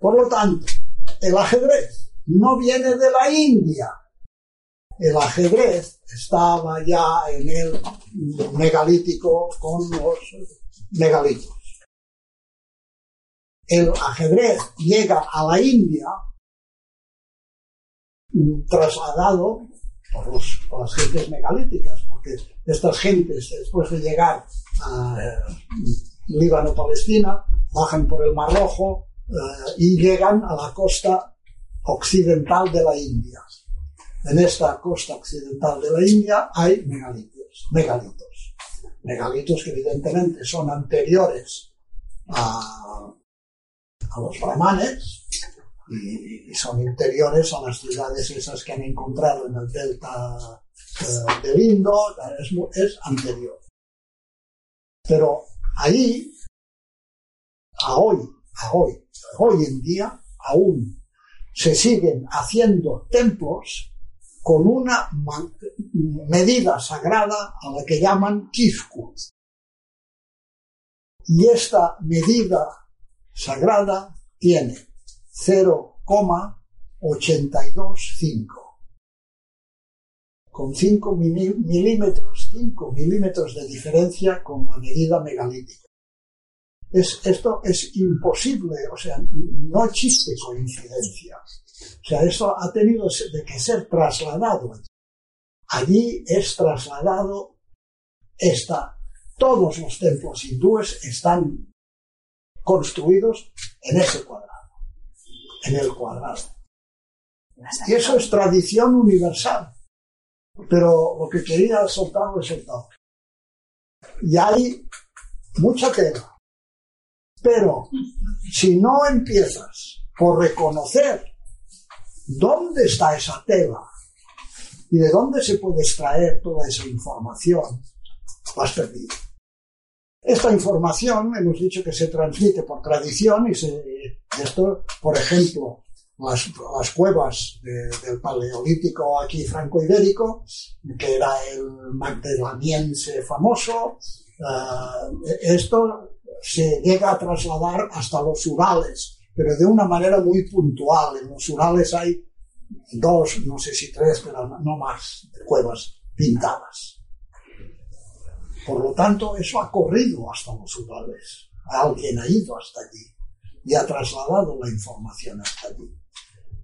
Por lo tanto, el ajedrez no viene de la India. El ajedrez estaba ya en el megalítico con los megalitos. El ajedrez llega a la India trasladado por, los, las gentes megalíticas, porque estas gentes, después de llegar a eh, Líbano-Palestina, bajan por el Mar Rojo eh, y llegan a la costa occidental de la India. En esta costa occidental de la India hay megalitos, megalitos, megalitos que evidentemente son anteriores a, los brahmanes, y, son interiores a las ciudades esas que han encontrado en el delta eh, del Indo, es anterior. Pero ahí, a hoy, a hoy, hoy en día, aún se siguen haciendo templos con una medida sagrada a la que llaman Kifku. Y esta medida sagrada tiene 0,825. Con 5 milímetros, 5 milímetros de diferencia con la medida megalítica. Es, esto es imposible, o sea, no existe coincidencia. O sea, eso ha tenido de que ser trasladado. Allí es trasladado está, todos los templos hindúes están construidos en ese cuadrado, en el cuadrado. Y eso es tradición universal. Pero lo que quería soltar he soltado. Y hay mucha tela. Pero si no empiezas por reconocer dónde está esa tela y de dónde se puede extraer toda esa información, vas perdido. Esta información hemos dicho que se transmite por tradición y se, esto, por ejemplo, las, las cuevas del paleolítico aquí franco-ibérico, que era el magdaleniense famoso, eh, esto se llega a trasladar hasta los Urales, pero de una manera muy puntual. En los Urales hay dos, no sé si tres, pero no más, cuevas pintadas. Por lo tanto, eso ha corrido hasta los Urales. Alguien ha ido hasta allí y ha trasladado la información hasta allí.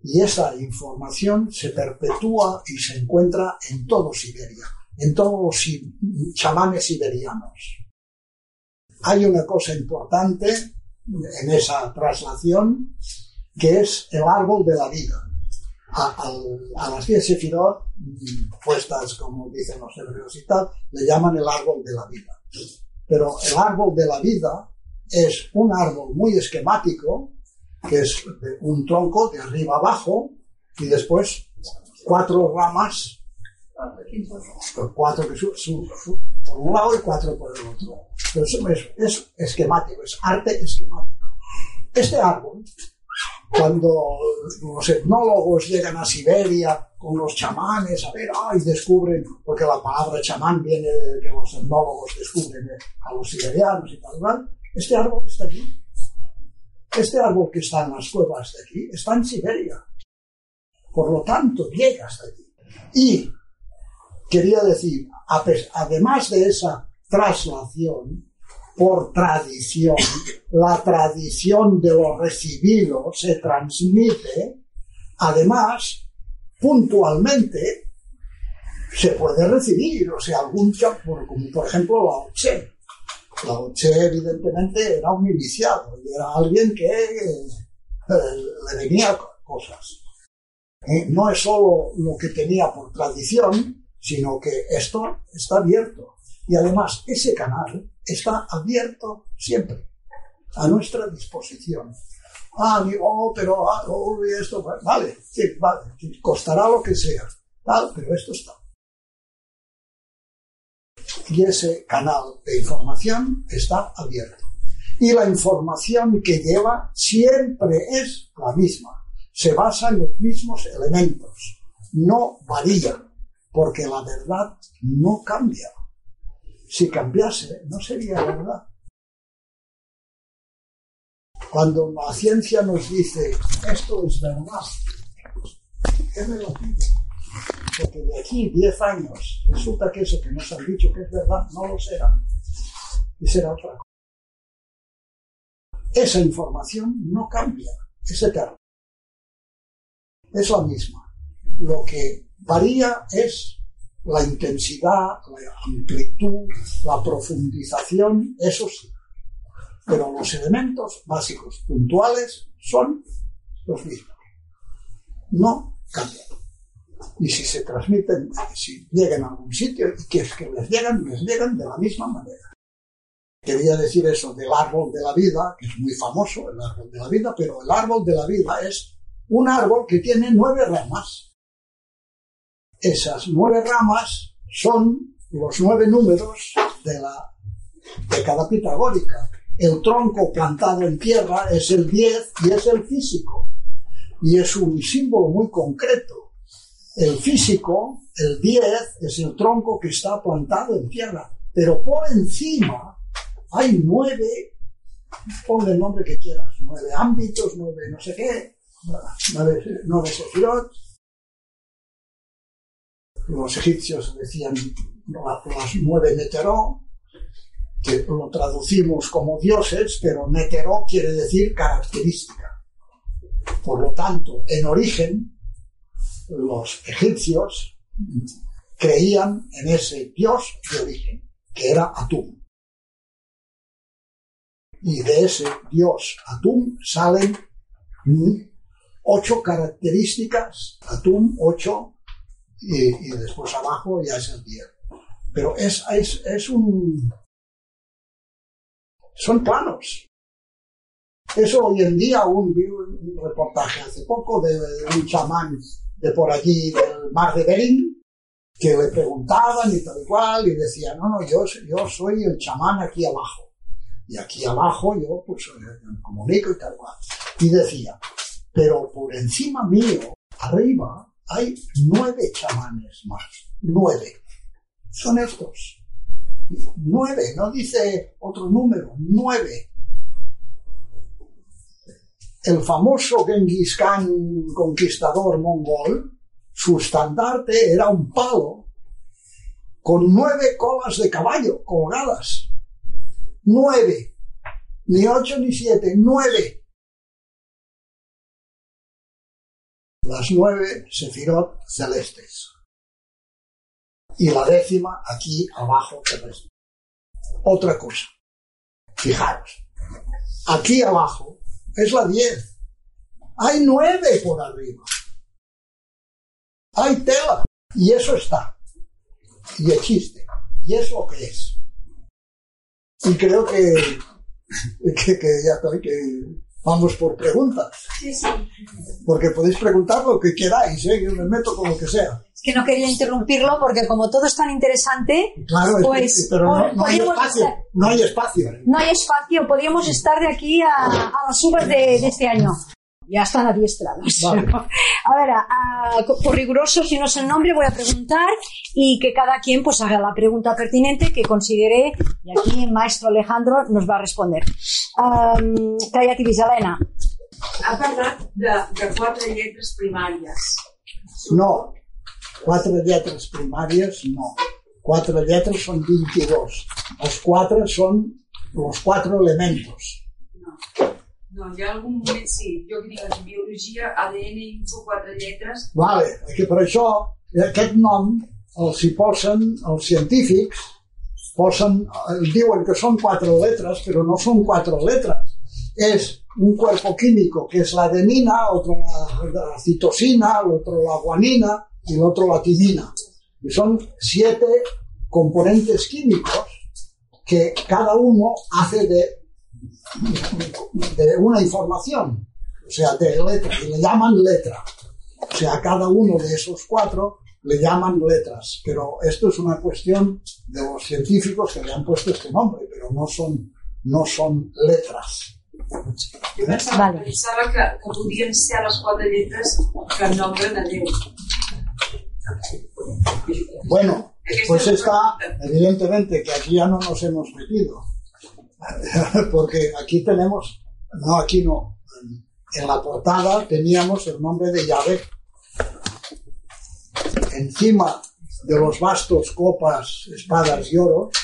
Y esa información se perpetúa y se encuentra en todo Siberia, en todos los chamanes siberianos. Hay una cosa importante en esa traslación que es el árbol de la vida. A, las 10 sefirot, puestas como dicen los hebreos y tal, le llaman el árbol de la vida. Pero el árbol de la vida es un árbol muy esquemático, que es un tronco de arriba abajo y después cuatro ramas, cuatro que por un lado y cuatro por el otro. Pero es, es esquemático, es arte esquemático. Este árbol, cuando los etnólogos llegan a Siberia con los chamanes a ver, ay, descubren, porque la palabra chamán viene de que los etnólogos descubren a los siberianos y tal, este árbol está aquí. Este árbol que está en las cuevas de aquí está en Siberia. Por lo tanto, llega hasta allí. Y quería decir, además de esa traslación por tradición, la tradición de lo recibido se transmite, además, puntualmente, se puede recibir, o sea, algún como por ejemplo la Oche. La Oche, evidentemente, era un iniciado y era alguien que eh, le venía cosas. Eh, no es solo lo que tenía por tradición, sino que esto está abierto. Y además, ese canal está abierto siempre, a nuestra disposición. Ah, oh, pero ah, oh, esto, vale, vale, costará lo que sea, tal, pero esto está. Y ese canal de información está abierto. Y la información que lleva siempre es la misma. Se basa en los mismos elementos. No varía porque la verdad no cambia. Si cambiase, no sería verdad. Cuando la ciencia nos dice, esto es verdad, ¿qué me lo? Porque de aquí 10 años resulta que eso que nos han dicho que es verdad no lo será. Y será otra cosa. Esa información no cambia, es eterna. Es la misma. Lo que Varía es la intensidad, la amplitud, la profundización, eso sí. Pero los elementos básicos, puntuales, son los mismos. No cambian. Y si se transmiten, si llegan a algún sitio, que es que les llegan, les llegan de la misma manera. Quería decir eso del árbol de la vida, que es muy famoso, el árbol de la vida, pero el árbol de la vida es un árbol que tiene nueve ramas esas nueve ramas son los nueve números de la década pitagórica. El tronco plantado en tierra es el 10 y es el físico. Y es un símbolo muy concreto. El físico, el 10, es el tronco que está plantado en tierra. Pero por encima hay nueve, ponle el nombre que quieras, nueve ámbitos, nueve no sé qué, nueve, nueve sefirot, los egipcios decían las nueve Neteró, que lo traducimos como dioses, pero Neteró quiere decir característica. Por lo tanto, en origen, los egipcios creían en ese dios de origen, que era Atum. Y de ese dios Atum salen ocho características, Atum, ocho, y, y después abajo ya es el diez. Pero es, es, es un... Son planos. Eso hoy en día, un, un reportaje hace poco de, de un chamán de por allí del mar de Bering, que le preguntaban y tal y cual, y decía, no, no, yo, yo soy el chamán aquí abajo. Y aquí abajo yo pues eh, me comunico y tal cual. Y decía, pero por encima mío, arriba, hay nueve chamanes más. Nueve. Son estos. Nueve, no dice otro número, nueve. El famoso Genghis Khan conquistador mongol, su estandarte era un palo con nueve colas de caballo colgadas. Nueve. Ni ocho ni siete, nueve. Las nueve sefirot celestes. Y la décima aquí abajo terrestre. Otra cosa. Fijaros. Aquí abajo es la diez. Hay nueve por arriba. Hay tela. Y eso está. Y existe. Y es lo que es. Y creo que, que, que ya estoy, que vamos por preguntas. Sí, sí. Porque podéis preguntar lo que queráis, ¿eh? yo me meto con lo que sea. Es que no quería interrumpirlo porque como todo es tan interesante, Claro, es- pues pero no, no hay espacio. estar- No hay espacio. no hay espacio, podríamos estar de aquí a, a las uvas de, de este año. Ya están adiestrados. Vale. A ver, a- a- por riguroso, si no sé el nombre, voy a preguntar y que cada quien pues haga la pregunta pertinente que considere y aquí el maestro Alejandro nos va a responder. Um, Calla-t'hi, Helena. Ha parlat de, de quatre lletres primàries. No. Quatre lletres primàries, no. Quatre lletres són 22. Els quatre són los cuatro elementos. No, hi ha algun moment, sí, jo dic en biologia, ADN, info, quatre lletres, Vale, que per això aquest nom els hi posen els científics, posen, eh, diuen que són quatre letres, però no són quatre letres. Es un cuerpo químico que es la adenina, otro la, la citosina, el otro la guanina y el otro la timina. Y son siete componentes químicos que cada uno hace de, de una información, o sea, de letra, y le llaman letra. O sea, a cada uno de esos cuatro le llaman letras, pero esto es una cuestión de los científicos que le han puesto este nombre, pero no son, no son letras. jo pensava, Vale. pensava que, que podien ser les quatre lletres que nombren a Déu. Bueno, pues está, evidentemente que aquí ya no nos hemos metido, porque aquí tenemos, no, aquí no, en la portada teníamos el nombre de Yahvé. Encima de los bastos, copas, espadas y oros,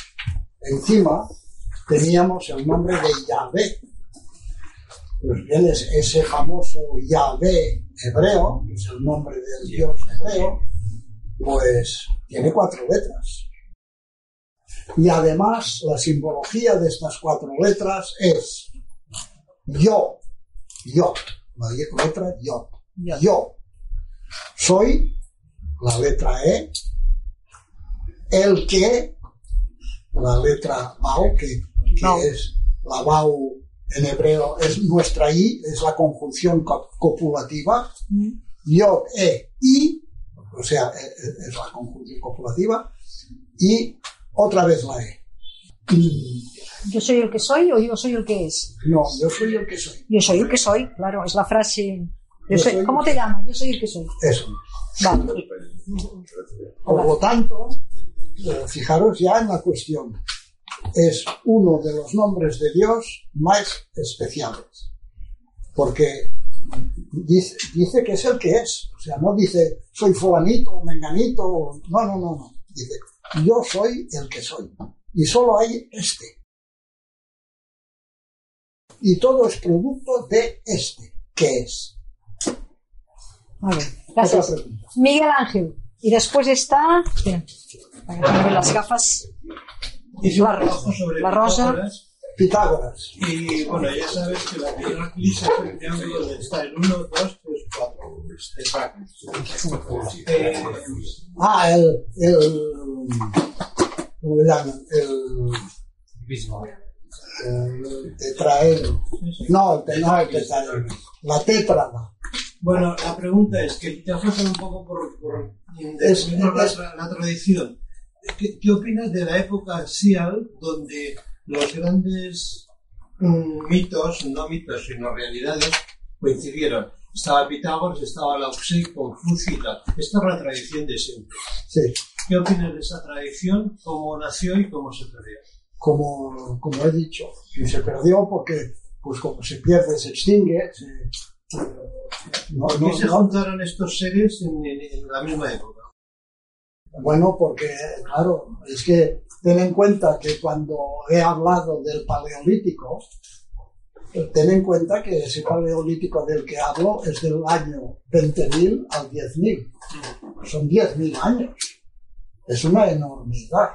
encima teníamos el nombre de Yahvé. Pues bien, es ese famoso Yahvé hebreo, que es el nombre del dios hebreo, pues tiene cuatro letras. Y además la simbología de estas cuatro letras es yo, yo, la letra yo, yo. Soy la letra E, el que, la letra Bau, que, que Bau. es la Bau en hebreo, es nuestra I, es la conjunción co- copulativa, yo, E, I, o sea, e- e- es la conjunción copulativa, y otra vez la E. ¿Yo soy el que soy o yo soy el que es? no, yo soy el que soy. Yo soy el que soy, claro, es la frase. Yo soy- soy- ¿Cómo te llamas? Yo soy el que soy. Eso. Vale. Por lo tanto, eh, fijaros ya en la cuestión. Es uno de los nombres de Dios más especiales. Porque dice, dice que es el que es. O sea, no dice soy fulanito o menganito. No, no, no, no. Dice yo soy el que soy. Y solo hay este. Y todo es producto de este, que es. Otra Gracias. pregunta. Miguel Ángel. Y después está. Para las gafas. Hice La la rosa. Pitágoras. Y bueno, ya sabes que la piedra gris es el triángulo está el 1, 2, 3, 4. Exacto. Eh, Ah, el, el, ¿cómo le llaman? El, el tetraedro. No, el, no, el tetraedro. La tétrada. Bueno, la pregunta es que te ajusta un poco por, por Es- la, la tradición. ¿Qué, qué opinas de la época Sial, donde los grandes mm, mitos, no mitos, sino realidades, coincidieron? Estaba Pitágoras, estaba Lao-Tse, Confucio y tal. Esta es la tradición de siempre. Sí. ¿Qué opinas de esa tradición? ¿Cómo nació y cómo se perdió? como, como he dicho, y se perdió porque, pues como se pierde, se extingue, se, eh, no, ¿Por no- qué se no- juntaron estos seres en, en- en la misma época? bueno, porque, claro, es que ten en cuenta que cuando he hablado del paleolítico, eh, ten en cuenta que ese paleolítico del que hablo es del año 20.000 al 10.000. Son 10.000 años. Es una enormidad.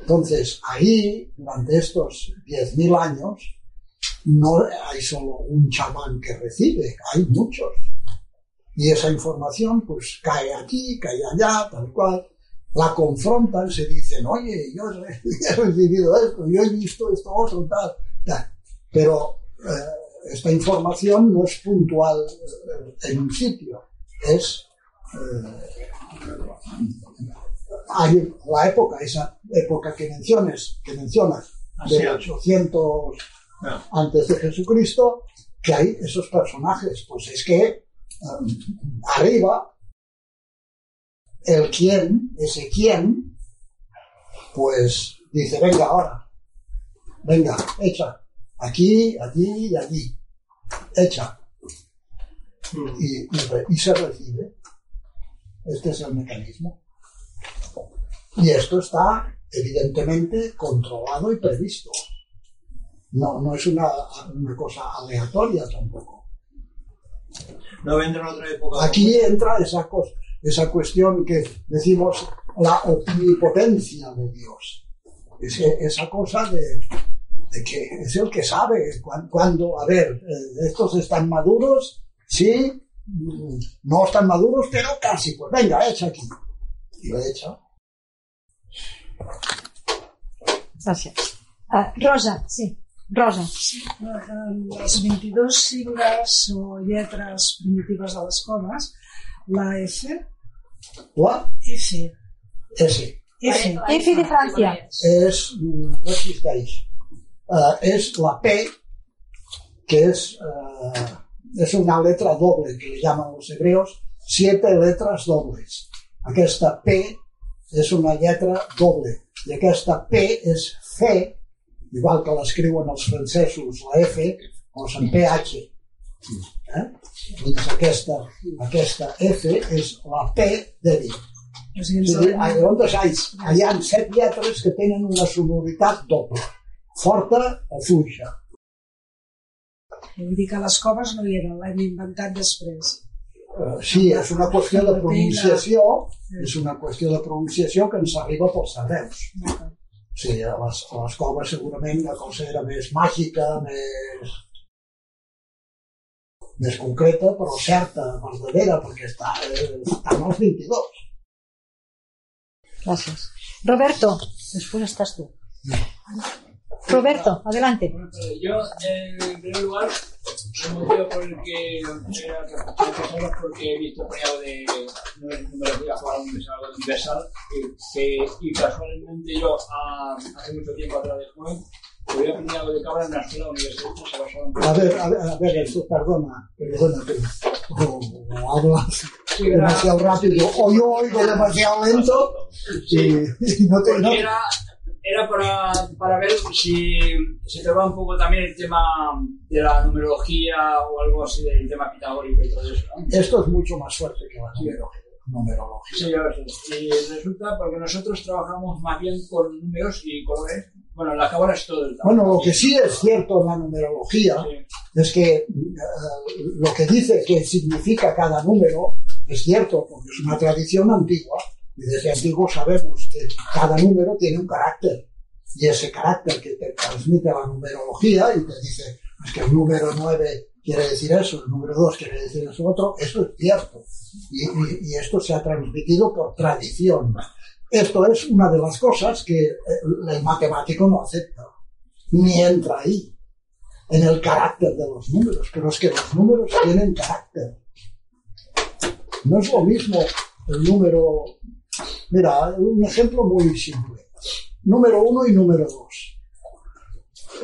Entonces, ahí, durante estos 10.000 años, no hay solo un chamán que recibe, hay muchos. Y esa información, pues, cae aquí, cae allá, tal cual. La confrontan, se dicen, oye, yo he recibido esto, yo he visto esto otro, tal, tal. Pero eh, esta información no es puntual eh, en un sitio, es eh, hay la época, esa época que menciones, que mencionas, Así de es. 800 Ah. antes de Jesucristo, que hay esos personajes. Pues es que um, arriba, el quién, ese quién, pues dice, venga ahora, venga, echa, aquí, allí y allí, echa. Y, y y se recibe. Este es el mecanismo. Y esto está evidentemente controlado y previsto. No, no es una, una cosa aleatoria tampoco. ¿No vendrá en otra época? Aquí entra esa, cosa, esa cuestión que decimos la omnipotencia de Dios. Ese- esa cosa de, de que es el que sabe cuándo, a ver, eh, estos están maduros, sí, mm, no están maduros, pero casi, pues venga, echa aquí. Y lo echa. Gràcies. Ah, Rosa, sí. Rosa. Les 22 sigles o lletres primitives de les coves, la F, La F, S. F, F de Francia. es, mm, no existeix. Eh, es la P, que es, eh, es una letra doble, que le llaman los hebreos, siete letras dobles. Aquesta P és una lletra doble, i aquesta P és fe, igual que l'escriuen els francesos, la F, posen PH. Eh? Doncs aquesta, aquesta F és la P de dir. o sigui, llavors hi, hi ha set lletres que tenen una sonoritat doble, forta o fluixa. Vull dir que les coves no hi eren, l'hem inventat després. Sí, és una qüestió de pronunciació, és una qüestió de pronunciació que ens arriba pels cerveus. Sí, a les, a les coves segurament la cosa era més màgica, més, més concreta, però certa, verdadera, perquè està, eh, estan als 22. Gracias. Roberto, después estás tú. Roberto, adelante. Yo, en primer lugar, el motivo por el que era profesor porque he visto algo de numerología para universal, universal que, y casualmente yo a- hace mucho tiempo atrás de joven había aprendido algo de cabra en la escuela universitaria A ver, a ver, a ver, eso, perdona, perdona, pero o, o hablas demasiado rápido. O yo oigo demasiado lento y, y no te... No, era, para, para ver si se tocaba un poco también el tema de la numerología o algo así del tema pitagórico y todo eso. ¿no? esto es mucho más fuerte que la numerología. numerología. Sí, lo sé. Y resulta porque nosotros trabajamos más bien con números y colores. Bueno, la cámara es todo el Bueno, lo que sí es cierto en la numerología es que eh, lo que dice que significa cada número es cierto, porque es una tradición antigua. Y desde antiguo sabemos que cada número tiene un carácter. y ese carácter que te transmite la numerología y te dice es que el número 9 quiere decir eso, el número 2 quiere decir eso otro, eso es cierto. Y, esto se ha transmitido por tradición. Esto es una de las cosas que el matemático no acepta, ni entra ahí, en el carácter de los números, pero es que los números tienen carácter. No es lo mismo el número... Mira, un ejemplo muy simple. Número 1 y número 2.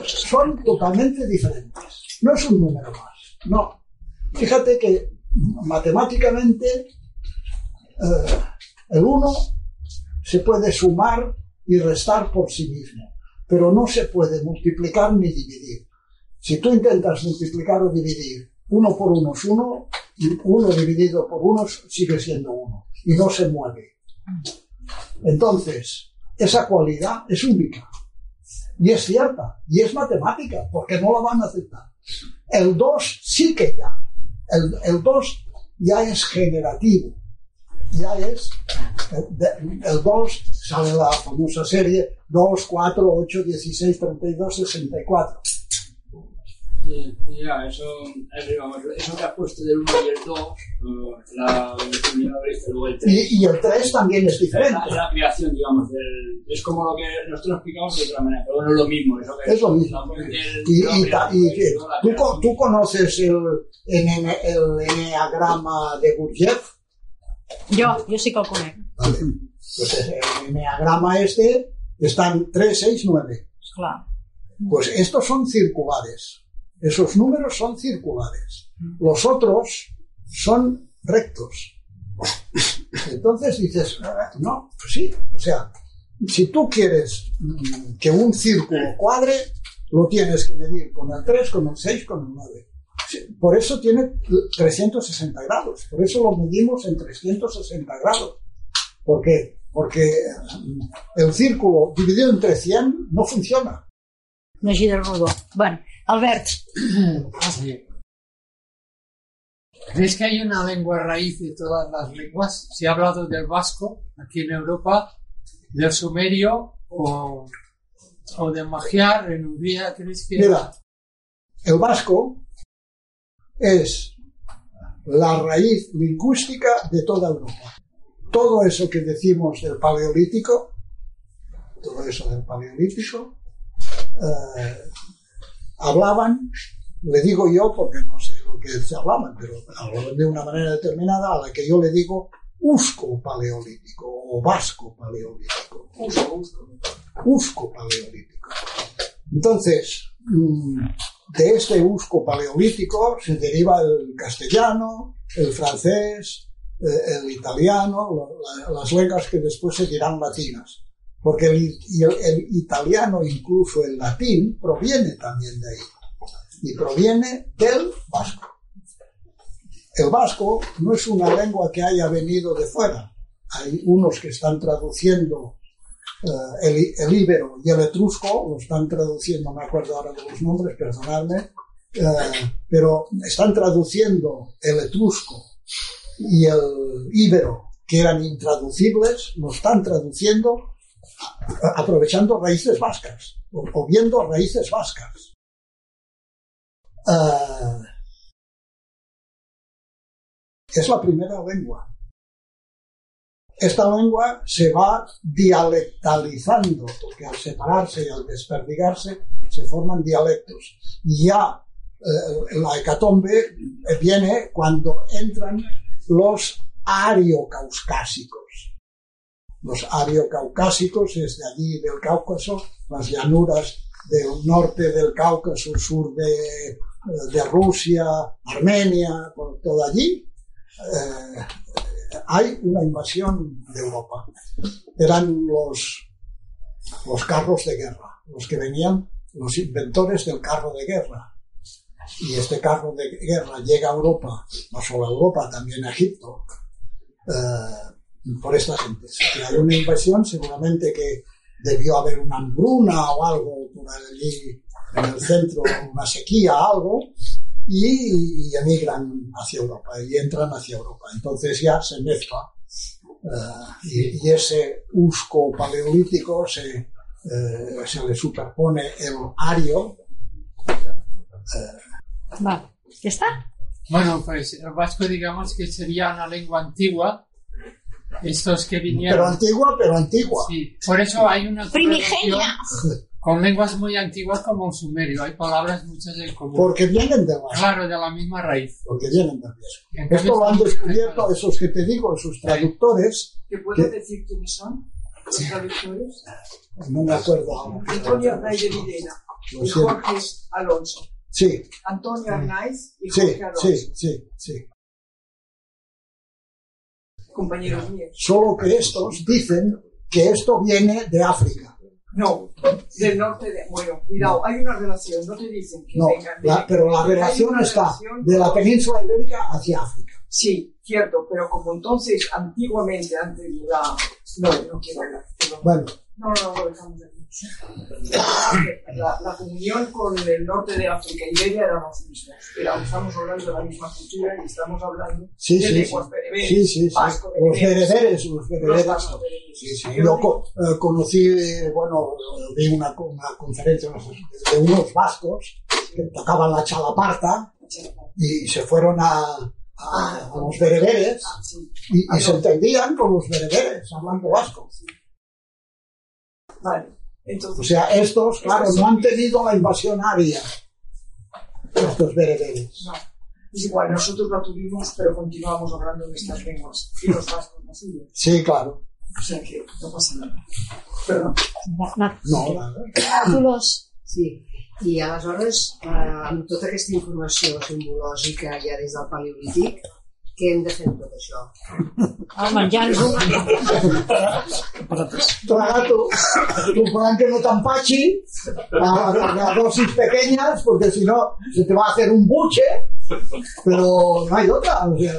Son totalmente diferentes. No es un número más. No. Fíjate que matemáticamente eh, el 1 se puede sumar y restar por sí mismo, pero no se puede multiplicar ni dividir. Si tú intentas multiplicar o dividir, uno por uno es uno, y uno dividido por uno sigue siendo uno, y no se mueve. Entonces, esa cualidad es única, y es cierta, y es matemática, porque no la van a aceptar. El 2 sí que ya. El 2 ya es generativo, ya es el 2 sale la famosa serie 2, 4, 8, 16, 32, 64. Ya, eso, eso que has puesto del 1 y el 2, la, el 3. Y, y, el 3 también es diferente. Es la, creación, digamos, del, es como lo que nosotros explicamos de otra manera, pero bueno, es lo mismo. Eso que es lo mismo. y, y, y ¿tú, ¿tú, conoces el, el, el enneagrama de Gurdjieff? Yo, yo sí que lo conozco. Vale. Pues el enneagrama este están 3, 6, 9. Claro. Pues estos son circulares. Esos números son circulares. Los otros son rectos. Entonces dices, no, pues sí. O sea, si tú quieres que un círculo cuadre, lo tienes que medir con el 3, con el 6, con el 9. Por eso tiene 360 grados, por eso lo medimos en 360 grados. ¿Por qué? Porque el círculo dividido entre 100 no funciona. No gira rodó. Bueno, Albert. ¿Crees que hay una lengua raíz de todas las lenguas? Se ha hablado del vasco aquí en Europa, del sumerio o, o de magiar en un día. ¿Crees que.? Mira, el vasco es la raíz lingüística de toda Europa. Todo eso que decimos del paleolítico, todo eso del paleolítico, eh, hablaban, le digo yo porque no sé lo que se hablaban, pero hablaban de una manera determinada a la que yo le digo usco paleolítico o vasco paleolítico. Usco paleolítico. Entonces, mm, de este usco paleolítico se deriva el castellano, el francés, eh, el italiano, las lenguas que después se dirán latinas. Porque el, italiano, incluso el latín, proviene también de ahí. Y proviene del vasco. El vasco no es una lengua que haya venido de fuera. Hay unos que están traduciendo eh, el, el, íbero y el etrusco, lo están traduciendo, no me acuerdo ahora de los nombres, perdonadme, eh, pero están traduciendo el etrusco y el íbero, que eran intraducibles, lo están traduciendo aprovechando raíces vascas o, viendo raíces vascas. Uh, es la primera lengua esta lengua se va dialectalizando, porque al separarse y al desperdigarse se forman dialectos. Ya eh, la hecatombe viene cuando entran los ariocaucásicos. Los ariocaucásicos es de allí del Cáucaso, las llanuras del norte del Cáucaso, sur de, de Rusia, Armenia, por todo allí. Eh, hay una invasión de Europa. Eran los, los carros de guerra, los que venían, los inventores del carro de guerra. Y este carro de guerra llega a Europa, no solo a Europa, también a Egipto, eh, por esta gente. Si hay una invasión, seguramente que debió haber una hambruna o algo por allí en el centro, una sequía, algo, y, emigran hacia Europa y entran hacia Europa. Entonces ya se mezcla eh, y, ese usco paleolítico se, eh, se le superpone el ario. Vale, ¿ya está? Bueno, pues el vasco digamos que sería una lengua antigua. Estos que vinieron. Pero antigua, pero antigua. Sí, por eso hay una Primigenia. con lenguas muy antiguas como el sumerio. Hay palabras muchas en común. Porque vienen de vasco. Claro, de la misma raíz. Porque vienen de. Entonces, Esto lo han descubierto esos que te digo, esos traductores. ¿Te puedo que- decir quiénes son los traductores? No me acuerdo. Antonio Arnaiz de Videla y. Jorge Alonso. Sí, Antonio Arnaiz y sí, Jorge Alonso. sí, sí, sí. Compañeros míos. Solo que estos dicen que esto viene de África. No, del norte de. Bueno, cuidado, hay una relación, no te dicen que No, vengan de- la- pero la relación está relación de la península ibérica hacia África. Sí, cierto, pero como entonces, antiguamente, antes de la. No, no quiero hablar. Bueno, No, no, no, dejamos aquí. La, la comunión con el norte de África y eran los mismos. Era- estamos hablando de la misma cultura y estamos hablando sí, de sí, lenguas bereberes, Sí, sí, sí. Los bereberes, los bereberes. Yo eh, conocí, eh, bueno, vi una, co- una conferencia de unos vascos que tocaban la chalaparta y se fueron a, a- a los bereberes Ah, y se entendían con los bereberes hablando vasco. Vale, entonces. O sea, estos, claro, no han tenido la invasión aria, estos bereberes. No, es igual, nosotros la tuvimos, pero continuamos hablando de estas lenguas. Y los vascos no siguen. Sí, claro. O sea que no pasa nada. Perdón. No, nada. Títulos. Sí. I aleshores, eh, amb tota aquesta informació simbològica ja des del paleolític, què hem de fer amb tot això? Ah, un... Tragato, tu plan que no te empachi a, a- a dosis pequeñas, porque si no se te va a hacer un buche, pero no hay otra. o sea,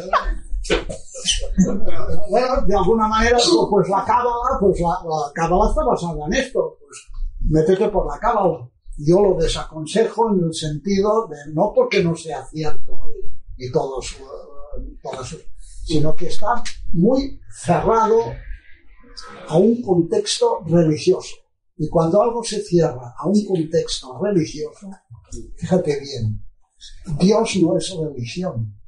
bueno, de alguna manera, pues, la cábala, pues la, la cábala está basada en esto, pues métete por la cábala. Yo lo desaconsejo en el sentido de, no porque no sea cierto y, y todos, sino que está muy cerrado a un contexto religioso. Y cuando algo se cierra a un contexto religioso, fíjate bien, Dios no es religión.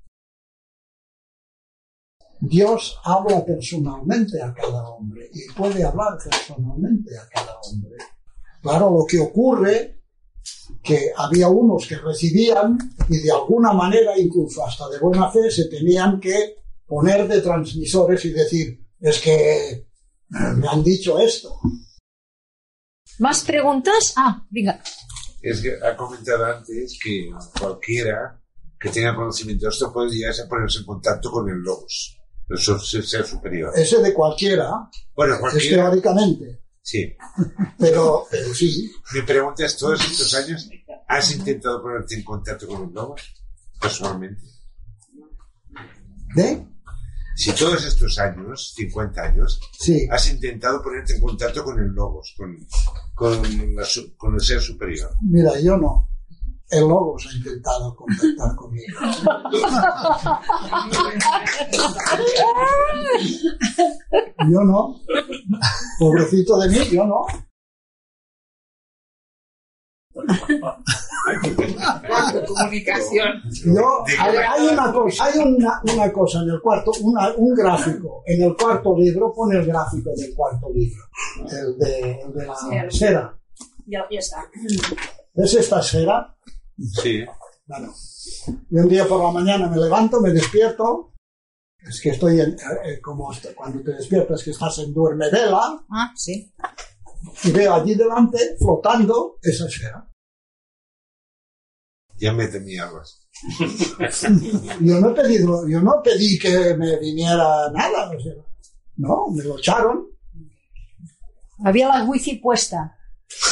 Dios habla personalmente a cada hombre y puede hablar personalmente a cada hombre. Claro, lo que ocurre que había unos que recibían y de alguna manera, incluso hasta de buena fe, se tenían que poner de transmisores y decir, es que me han dicho esto. ¿Más preguntas? Ah, venga. Es que ha comentado antes que cualquiera que tenga conocimiento de esto puede llegarse a ponerse en contacto con el logos, el ser, superior. Ese de cualquiera, Bueno, es cualquiera. teóricamente, Sí. pero, pero sí. Mi pregunta es, todos estos años, ¿has intentado ponerte en contacto con el logos? Personalmente. ¿De? Si todos estos años, 50 años, Sí. has intentado ponerte en contacto con el logos, con, con, la su- con el ser superior. Mira, yo no. El Logos ha intentado contactar conmigo. Yo no. Pobrecito de mí, yo no. Comunicación. Yo, hay, hay una cosa, hay una, una cosa en el cuarto, una- un gráfico. En el cuarto libro, pone el gráfico del cuarto libro. El de, el de la esfera. Ya, ya está. ¿Ves esta esfera? Sí. Bueno, y un día por la mañana me levanto, me despierto. Es que estoy en, eh, como est- cuando te despiertas que estás en duerme vela Ah, sí. y veo allí delante flotando esa esfera. Ya me temías. Yo no he pedido, yo no pedí que me viniera nada, o sea, no, me lo echaron. Había la wifi puesta.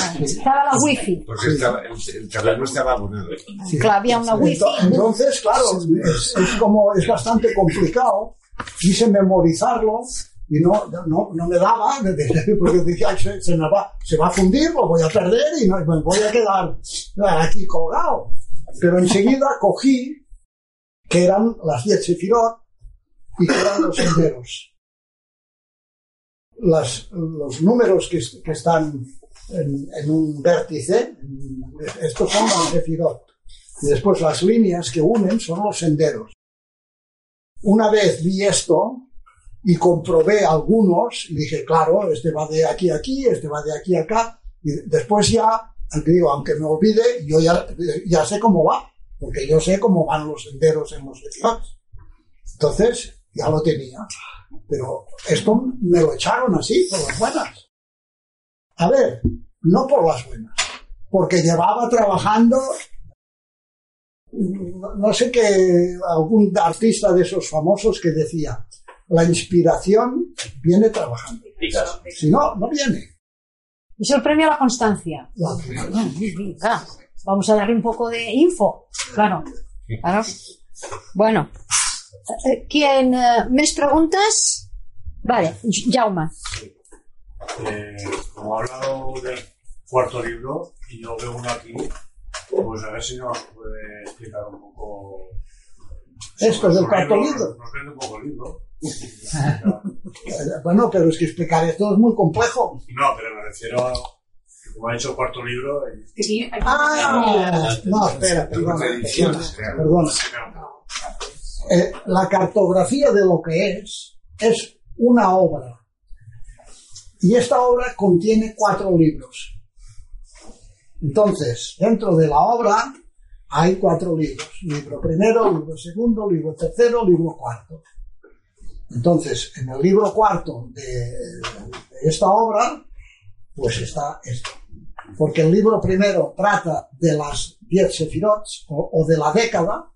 Ah, Estaba la wifi. Porque estaba, el, el terreno estaba abonado. Claro, había una wifi. Ento- Entonces, claro, es, es como, es bastante complicado. Quise memorizarlo y no, no, no me daba, porque decía, "Ay, se, se me va, se va a fundir, lo voy a perder y no, me voy a quedar aquí colgado. Pero enseguida cogí que eran las 10 sefirot y que eran los senderos. Las, los números que, que están en, un vértice. estos son las Sefirot. Y después las líneas que unen son los senderos. Una vez vi esto y comprobé algunos y dije, claro, este va de aquí a aquí, este va de aquí a acá. Y después ya, digo, aunque me olvide, yo ya, ya sé cómo va, porque yo sé cómo van los senderos en los Sefirot. Entonces, ya lo tenía. Pero esto me lo echaron así, por las buenas. A ver, no por las buenas, porque llevaba trabajando, no sé qué, algún artista de esos famosos que decía, la inspiración viene trabajando. Si no, no viene. Es el premio a la constancia. La- Ah, vamos a darle un poco de info. Claro. claro. Bueno. Eh, ¿Quién? eh, ¿Més preguntas? Vale, Jaume. Eh, como ha hablado del cuarto libro y yo veo uno aquí, pues a ver si nos puede explicar un poco. Esto del cuarto libro. Nos vende un poco el libro. Bueno, pero es que explicar esto es muy complejo. No, pero me refiero a como ha dicho el cuarto libro. eh, Ah, no, espera, perdona, perdona, perdona. Eh, la cartografía de lo que es es una obra. Y esta obra contiene cuatro libros. Entonces, dentro de la obra hay cuatro libros. Libro primero, libro segundo, libro tercero, libro cuarto. Entonces, en el libro cuarto de, esta obra, pues está esto. Porque el libro primero trata de las diez sefirots o, o de la década.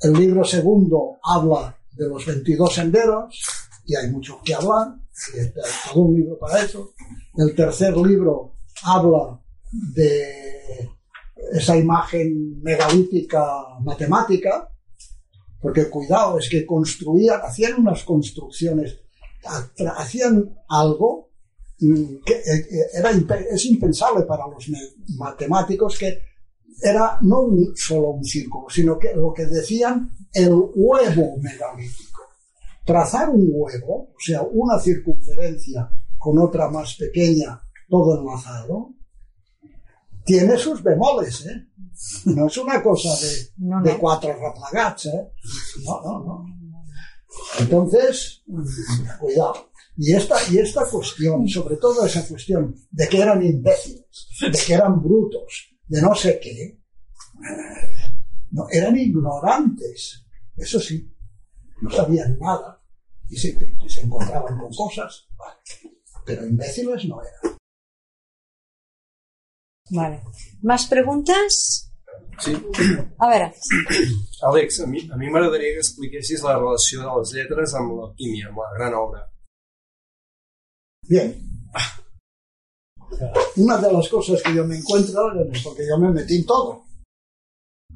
El libro segundo habla de los 22 senderos, y hay mucho que hablar, un libro para eso. El tercer libro habla de esa imagen megalítica matemática, porque cuidado, es que construían, hacían unas construcciones, ha- hacían algo mm, que eh, eh, era, es impensable para los matemáticos que era no solo un círculo, sino que lo que decían el huevo megalítico. Trazar un huevo, o sea, una circunferencia con otra más pequeña, todo enlazado, tiene sus bemoles, ¿eh? No es una cosa de, No, de no. cuatro raplagats, ¿eh? No, no, no. Entonces, cuidado. Y esta, y esta cuestión, sobre todo esa cuestión de que eran imbéciles, de que eran brutos, de no sé qué, eh, no, eran ignorantes, eso sí, no sabían nada y se, y se encontraban con cosas, vale. pero imbéciles no eran. Vale. ¿Más preguntas? Sí. A veure, Àlex, a mi, a mi m'agradaria que expliquessis la relació de les lletres amb l'alquímia, amb la gran obra. Bien. Una de las cosas que yo me encuentro, porque yo me metí en todo.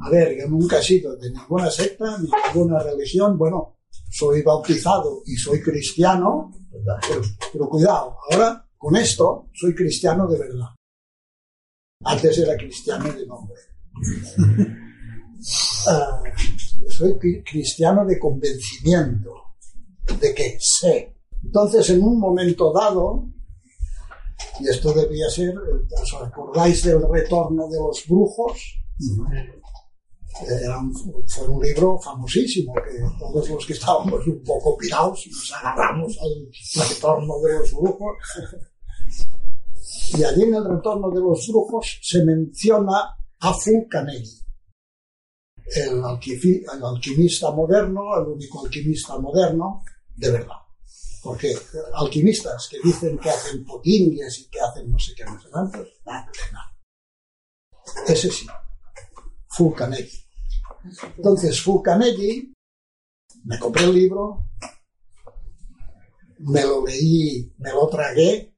A ver, yo nunca he sido de ninguna secta, ni ninguna religión. Bueno, soy bautizado y soy cristiano, ¿verdad? Pero, pero cuidado, ahora con esto soy cristiano de verdad. Antes era cristiano de nombre. Ah, soy cri- cristiano de convencimiento, de que sé. Entonces, en un momento dado, y esto debía ser, eh, ¿os acordáis del retorno de los brujos? Era un, fue un libro famosísimo que todos los que estábamos un poco pirados nos agarramos al retorno de los brujos. Y allí en el retorno de los brujos se menciona a Fulcanelli, el, el alquimista moderno, el único alquimista moderno de verdad. Porque alquimistas que dicen que hacen potingues y que hacen no sé qué, no sé cuántos, nada, nada. Ese sí, Fulcanelli. Entonces, Fulcanelli, me compré el libro, me lo leí, me lo tragué,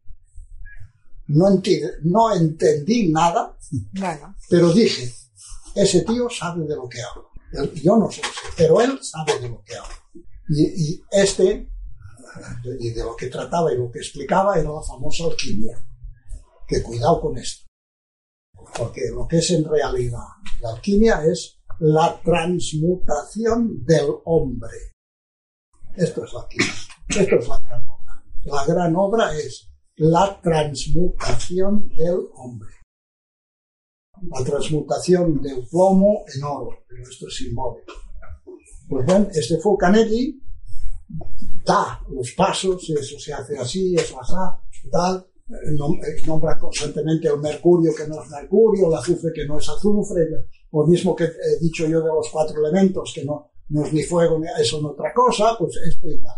no, enti- no entendí nada, pero dije, ese tío sabe de lo que habla. Él- Yo no sé, pero él sabe de lo que habla. Y, y este, y de lo que trataba y lo que explicaba, era la famosa alquimia. Que cuidado con esto. Porque lo que es en realidad la alquimia es la transmutación del hombre. Esto es la alquimia. Esto es la gran obra. La gran obra es la transmutación del hombre. La transmutación del plomo en oro, pero esto es simbólico. Pues bien, este Fulcanelli da los pasos, eso se hace así, eso así, tal, nombra constantemente el mercurio que no es mercurio, el azufre que no es azufre, lo mismo que he dicho yo de los cuatro elementos, que no, es ni fuego, ni eso no otra cosa, pues esto igual.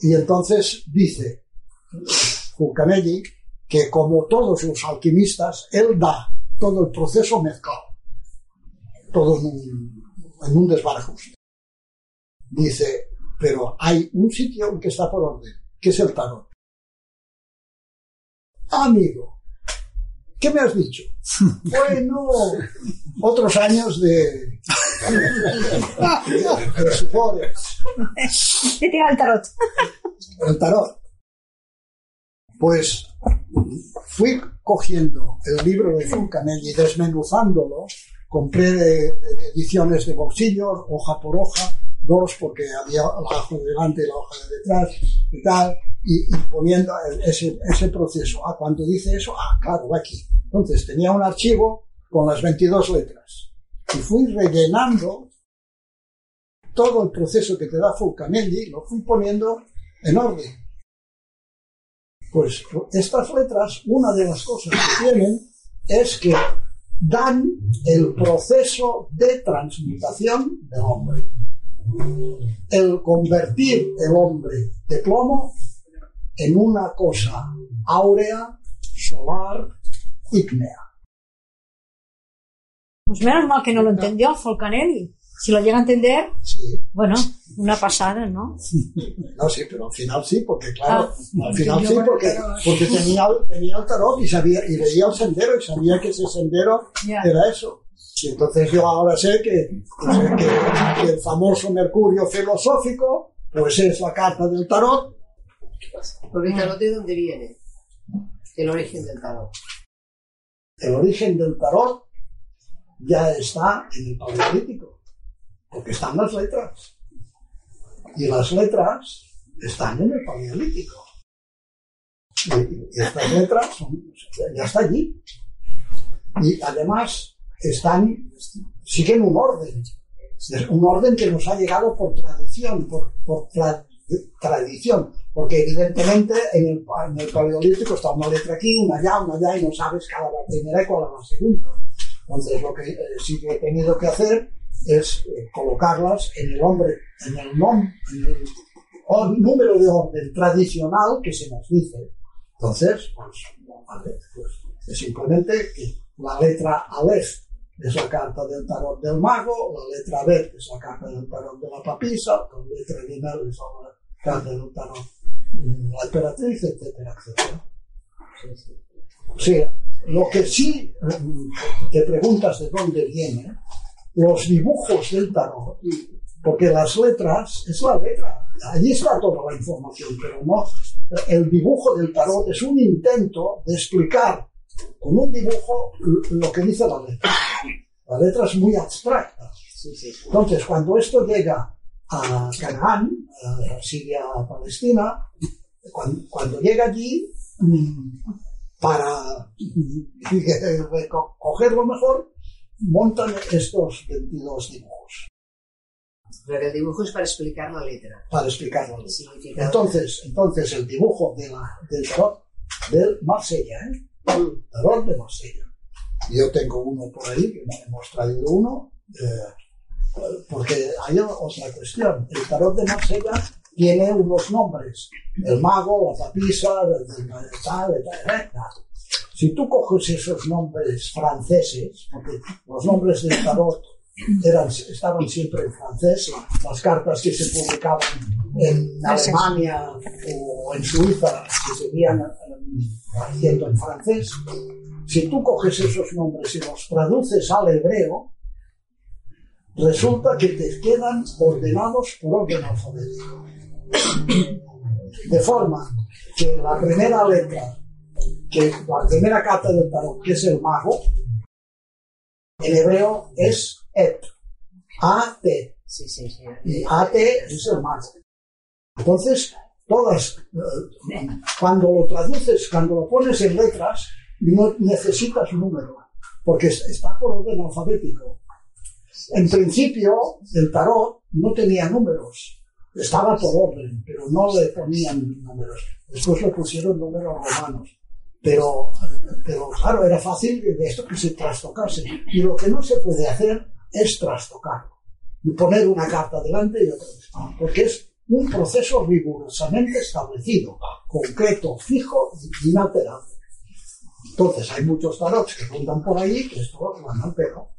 Y entonces dice Fulcanelli que como todos los alquimistas, él da todo el proceso mezclado, todo en un, en un desbarajuste. Dice, pero hay un sitio que está por orden, que es el tarot. Amigo, ¿qué me has dicho? bueno, otros años de... de sudores. ¿Qué tiene el tarot? El tarot. Pues fui cogiendo el libro de Fulcanelli y desmenuzándolo, compré de- de ediciones de bolsillos, hoja por hoja, dos porque había la hoja de delante y la hoja de detrás y tal, y, y poniendo ese, ese proceso. Ah, cuando dice eso, ah, claro, aquí. Entonces tenía un archivo con las 22 letras y fui rellenando todo el proceso que te da Fulcanelli, lo fui poniendo en orden. Pues estas letras, una de las cosas que tienen es que dan el proceso de transmutación del hombre. El convertir el hombre de plomo en una cosa áurea, solar, ígnea. Pues menos mal que no lo entendió Folcanelli. Si lo llega a entender, bueno, una pasada, ¿no? No, sí, pero al final sí, porque claro, Ah, al final sí, porque, porque tenía, tenía el tarot y sabía, y veía el sendero y sabía que ese sendero era eso. Y entonces yo ahora sé que, pues, que- que el famoso Mercurio filosófico, pues es la carta del tarot. Porque el tarot de dónde viene? El origen del tarot. El origen del tarot ya está en el paleolítico, porque están las letras. Y las letras están en el paleolítico. Y, y estas letras son- ya está allí. Y además están, siguen un orden. Un orden que nos ha llegado por traducción, por, por tra- tradición. Porque evidentemente en el, en el paleolítico está una letra aquí, una allá, una allá, y no sabes cada la primera y cuál es la segunda. Entonces lo que eh, sí que he tenido que hacer es eh, colocarlas en el hombre, en el, nom, en el o- número de orden tradicional que se nos dice. Entonces, pues, vale, pues, es simplemente la letra Aleph es la carta del tarot del mago, la letra B es la carta del tarot de la papisa, la letra Gimel es la carta del tarot de la emperatriz, etcétera, etcétera. O sea, lo que sí mm, te preguntas de dónde viene, los dibujos del tarot, porque las letras es la letra, allí está toda la información, pero no, el dibujo del tarot es un intento de explicar con un dibujo lo que dice la letra. La letra es muy abstracta. Entonces, cuando esto llega a Canaán, a Siria, a Palestina, cuando, cuando llega allí, mm, para mm, reco- cogerlo mejor, montan estos 22 dibujos Pero el dibujo es para explicar la letra. para explicarlo. El significado. Entonces, entonces el dibujo de la, del tarot del Marsella, ¿eh? El tarot de Marsella. Yo tengo uno por ahí, hemos traído uno, eh, porque hay otra cuestión. El tarot de Marsella tiene unos nombres. El mago, la papisa, tal, tal, tal. Si tú coges esos nombres franceses, porque los nombres del tarot eran, estaban siempre en francés, las cartas que se publicaban en Alemania o en Suiza se seguían eh, haciendo en francés. Si tú coges esos nombres y los traduces al hebreo, resulta que te quedan ordenados por orden alfabético. De forma que la primera letra, que la primera carta del tarot, que es el mago, en hebreo es et, A-T. Sí, sí, sí. Y AT es el mago. Entonces, todas, eh, cuando lo traduces, cuando lo pones en letras, no necesitas número, porque es- está por orden alfabético. En principio, el tarot no tenía números, estaba por orden, pero no le ponían números. Después le pusieron números romanos. Pero, pero claro, era fácil de esto que se trastocase. Y lo que no se puede hacer es trastocarlo. Y poner una carta delante y otra vez. Porque es un proceso rigurosamente establecido, concreto, fijo y inalterable. Entonces, hay muchos tarots que rondan por ahí que esto van al pelo.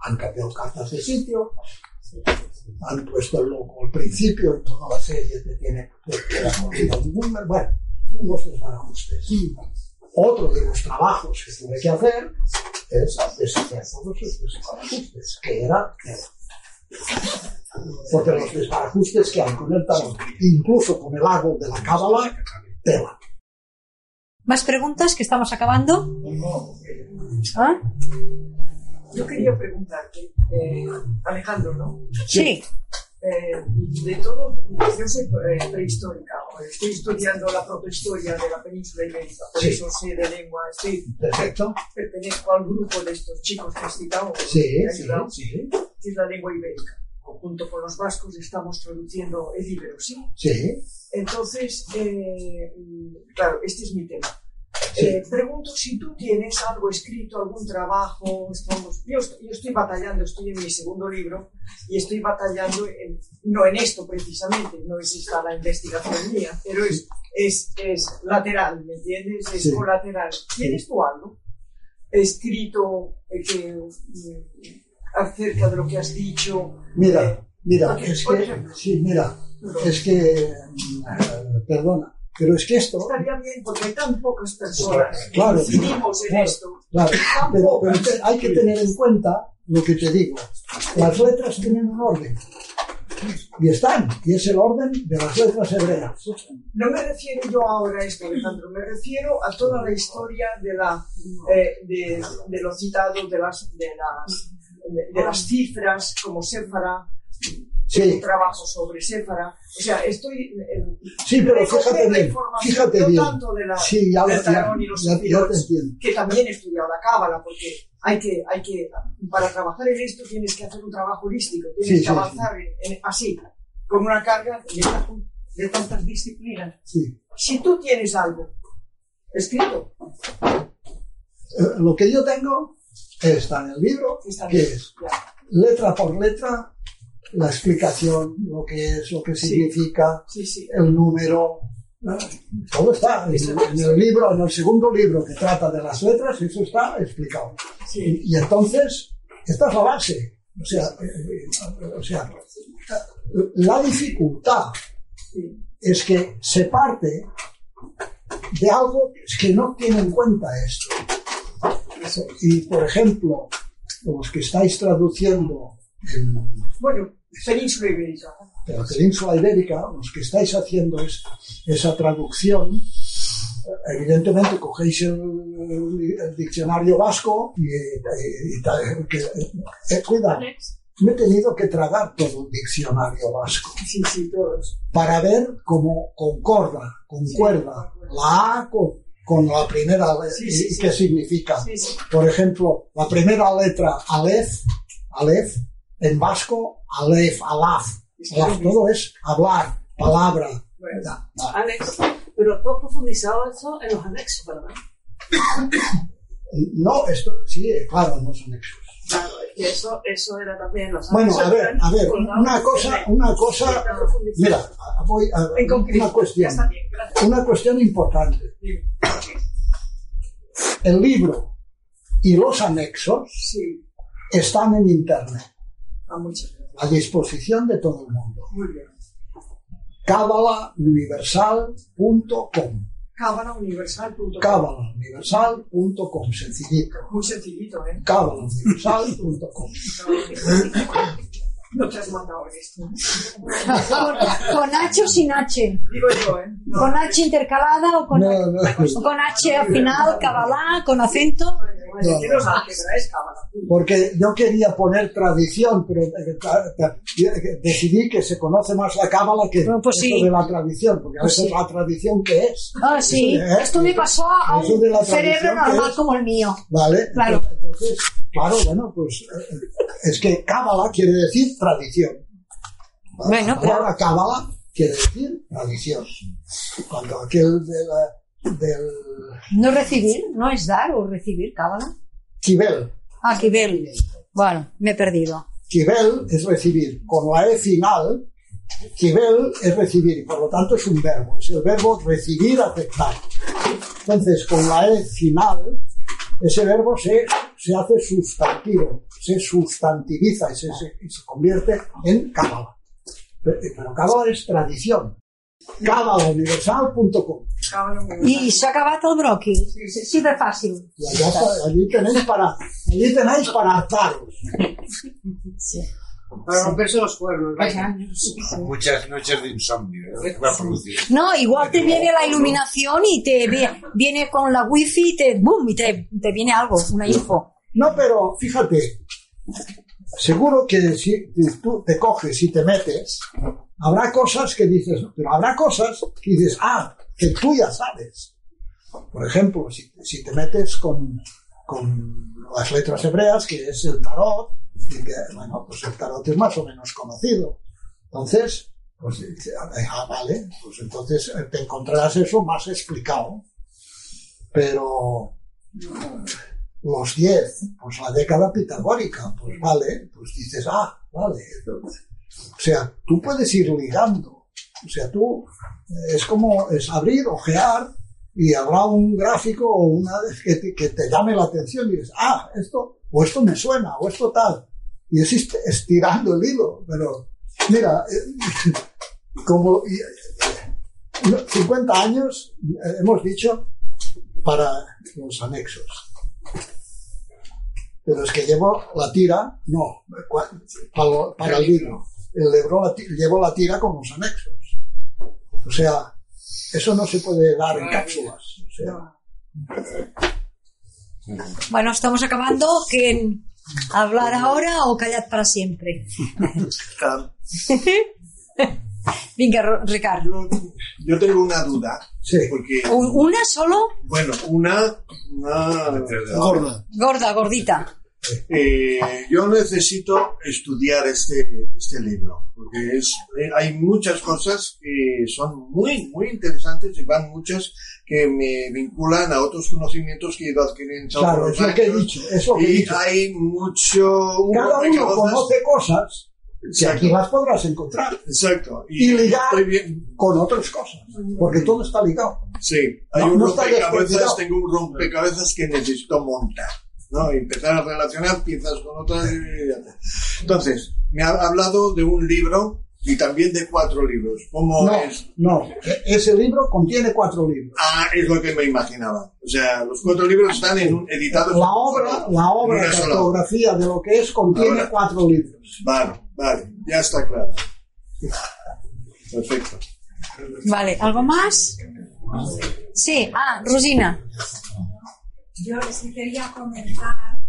Han cambiado cartas de sitio, han puesto el logo al principio y toda la serie te tiene corrido un número. Bueno, unos desbarajustes. Otro de los trabajos que tuve que hacer es deshacer todos esos desbarajustes, que era porque los desbarajustes que hay con el tarot, incluso con el árbol de la cábala, tela. ¿Más preguntas que estamos acabando? ¿Ah? Yo quería preguntarte, eh, Alejandro, ¿no? Sí. Eh, de todo, yo soy eh, prehistórica, estoy estudiando la protohistoria de la península ibérica, por Sí. eso sé de lengua, estoy, Perfecto. pertenezco al grupo de estos chicos que has citado, Sí, que sí. es la lengua ibérica. Junto con los vascos estamos traduciendo el ibero, ¿sí? Sí. Entonces, eh, claro, este es mi tema. Sí. Eh, pregunto si tú tienes algo escrito, algún trabajo. Estamos, yo, estoy, yo estoy batallando, estoy en mi segundo libro y estoy batallando, en- no en esto precisamente, no es esta la investigación mía, pero es, es, es lateral, ¿me entiendes? Es Sí. colateral. ¿Tienes tú algo escrito eh, que, mm, acerca de lo que has dicho? Mira, mira, porque, es que, sí, mira, es que, mm, eh, perdona, pero es que esto, Estaría bien porque hay tan pocas personas que Claro, incidimos en claro, esto. claro, pero, pero hay que tener en cuenta lo que te digo. Las letras tienen un orden. Y están, y es el orden de las letras hebreas. No me refiero yo ahora a esto, Alejandro, me refiero a toda la historia de, la, eh, de, de los citados, de las, de las, de, de las cifras, como Séfara, Sí. un trabajo sobre Séfara. O sea, estoy. eh, Sí, pero fíjate bien, información, fíjate no bien. tanto de la, Sí, ya, del Tarón y los ya- que también he estudiado la Cábala, porque hay que, hay que, para trabajar en esto tienes que hacer un trabajo holístico, tienes Sí, que avanzar en- en- así, con una carga de, de tantas disciplinas. Si tú tienes algo escrito, Eh, Lo que yo tengo está en el libro, que es letra por letra la explicación, lo que es, lo que significa, sí, sí. el número, ¿no? todo está en, el libro, en el segundo libro que trata de las letras, eso está explicado. Y, y entonces, esta es la base. O sea, eh, eh, o sea, la dificultad es que se parte de algo que no tiene en cuenta esto. Y, por ejemplo, los que estáis traduciendo en bueno, península ibérica. de la península ibérica, los que estáis haciendo es- esa traducción, evidentemente cogéis el, el diccionario vasco y, y- y ta- que- eh, cuidado, me he tenido que tragar todo el diccionario vasco Sí, sí, todos. para ver cómo concorda, concuerda la A con, con la primera letra Sí, sí, y sí. qué significa. Sí, sí. Por ejemplo, la primera letra Aleph, Aleph, en vasco, Aleph, Alaf. Alaf, todo es hablar, palabra. Alex, pero tú has profundizado eso en los anexos, ¿verdad? No, esto sí, claro, no son hechos. Claro, eso, eso era también los Bueno, anexos a ver, a ver, una en cosa, una cosa, mira, voy a En una cuestión, una cuestión importante. El libro y los anexos están en internet, a muchas gracias. a disposición de todo el mundo. Muy bien. Cabalauniversal.com Cabalauniversal.com. Cabalauniversal.com, sencillito. Muy sencillito, ¿eh? Cabalauniversal.com. No te has mandado esto. Con, con H o sin H. Digo yo, ¿eh? Con H intercalada o con, No, no. o con H al final, cabalá, con acento. Porque yo quería poner tradición, pero eh, eh, decidí que se conoce más la cábala que Bueno, pues sí. de la tradición, porque a Pues veces sí. la tradición que es. Ah, sí. ¿eh? Esto me pasó a un cerebro normal como el mío. Vale. Claro. Entonces, claro, bueno, pues eh, es que cábala quiere decir tradición. Bueno, la pero- palabra cábala quiere decir tradición. Cuando aquel de la- del No recibir, no es dar o recibir, cábala. Kibel, Ah, Kibel. Bueno, me he perdido. Kibel es recibir. Con la E final, Kibel es recibir, y por lo tanto es un verbo. Es el verbo recibir, aceptar. Entonces, con la E final, ese verbo se, se hace sustantivo, se sustantiviza y se, se- y se convierte en cábala. Pero, pero cábala es tradición. Cábalauniversal.com. I s'ha acabat el bròquil. Sí, sí de fàcil. Y allá allí tenéis para, allí tenéis para hartaros. Para romperse los cuernos. vaya. Muchas noches de insomnio ¿eh? que va a producir. No, igual te viene la iluminación y te ve- viene con la wifi y te, boom, y te, te viene algo, una info. No, pero fíjate, seguro que si tú te coges y te metes, habrá cosas que dices, pero habrá cosas que dices, ah, que tú ya sabes. Por ejemplo, si, si te metes con, con las letras hebreas, que es el tarot, bueno, pues el tarot es más o menos conocido. Entonces, pues, dice, ah, vale, pues entonces eh, te encontrarás eso más explicado. Pero los 10, pues la década pitagórica, pues vale, pues dices, ah, vale. O sea, tú puedes ir ligando. O sea, tú eh, es como es abrir, ojear y habrá un gráfico o una que te, que te llame la atención y dices, ah, esto, o esto me suena, o esto tal. Y es est- estirando el hilo, pero mira, eh, como y, eh, no, 50 años eh, hemos dicho para los anexos. Pero es que llevo la tira, no, para, para el libro. El ti- llevo la tira con los anexos. O sea, eso no se puede dar en cápsulas. O sea, Bueno, estamos acabando. que ¿Hablar ahora o callar para siempre? Venga, Ricardo. Yo tengo una duda. Porque, ¿Un- ¿Una solo? bueno, una, una gorda. Gorda, gordita. Eh, yo necesito estudiar este, este libro, porque es, eh, hay muchas cosas que son muy, muy interesantes y van muchas que me vinculan a otros conocimientos que he ido adquiriendo. Claro, por es lo que he años. dicho, es lo que he y dicho. hay mucho... cada uno conoce cosas que aquí las podrás encontrar. Exacto. Y, ligar estoy bien. con otras cosas. Porque todo está ligado. Sí, hay No, un no rompecabezas, tengo un rompecabezas que necesito montar. ¿No? Y empezar a relacionar piezas con otras. y. Entonces, me ha hablado de un libro y también de cuatro libros. ¿Cómo No, es? no. E- Ese libro contiene cuatro libros. Ah, es lo que me imaginaba. O sea, los cuatro libros están en un, editados La obra, la obra, la cartografía de lo que es, contiene Ahora. cuatro libros. Vale, vale, ya está claro. Perfecto. Vale, ¿algo más? Sí, ah, Rosina. Yo sí quería comentar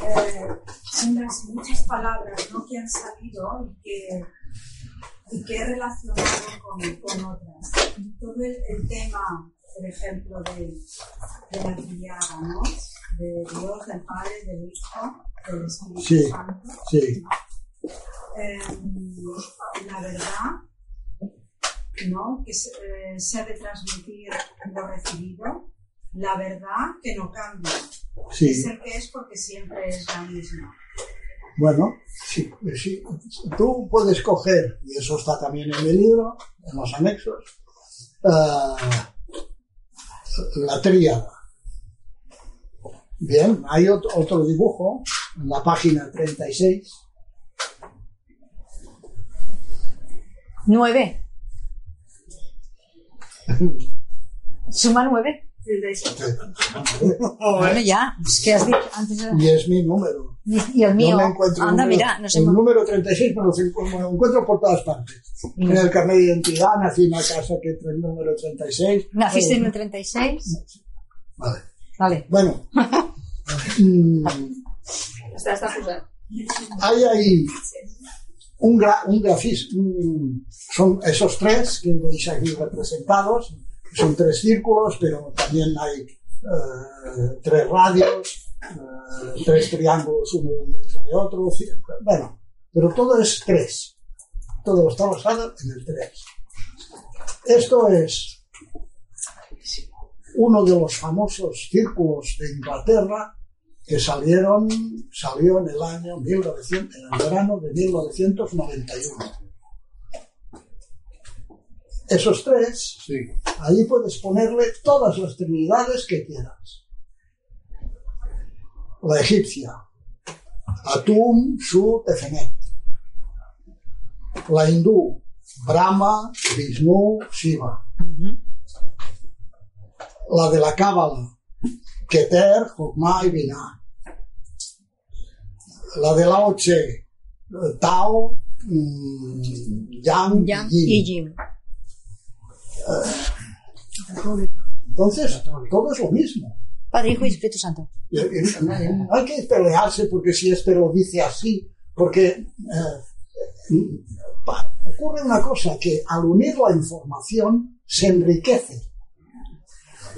eh, unas muchas palabras ¿no? que han salido y que, y que he relacionado con, con otras. Todo el, el tema, por ejemplo, de, de la triada, ¿no? De Dios, del Padre, del Hijo, del Espíritu Sí, Santo. sí. Eh, la verdad, ¿no? Que se, eh, se ha de transmitir lo recibido, la verdad que no cambia. Sí. Es el que es porque siempre es la misma. Bueno, sí, sí. Tú puedes coger, y eso está también en el libro, en los anexos, ah, la tríada. Bien, hay otro, dibujo en la página 36. Nueve. Suma nueve. Bueno, ya, es que has dicho antes. era- Y es mi número. Y, el mío. Yo me encuentro Anda, número, mira, no sé. el número 36 me lo, me lo encuentro por todas partes. Mm. En el carnet de identidad nací en una casa que trae el número 36. ¿Naciste en el 36? Vale. Vale. Bueno, mm, està posat. hay ahí un, gra- un grafismo, un- son esos tres que veis aquí representados, son tres círculos, pero también hay eh, tres radios, eh, tres triángulos uno dentro de otro, bueno, pero todo es tres, todo está basado en el tres. Esto es uno de los famosos círculos de Inglaterra que salieron, salió en el año 1900, en el verano de 1991. Esos tres, ahí puedes ponerle todas las trinidades que quieras. La egipcia, Atum, Su, Tefenet. La hindú, Brahma, Vishnu, Shiva. La de la Cábala, Keter, Jokma y Binah. La de Lao Tse, eh, Tao, mm, Yang, Yang y Yin. Entonces, todo es lo mismo. Padre, Hijo y Espíritu Santo. No hay que pelearse porque si este lo dice así, porque eh, ocurre una cosa, que al unir la información se enriquece.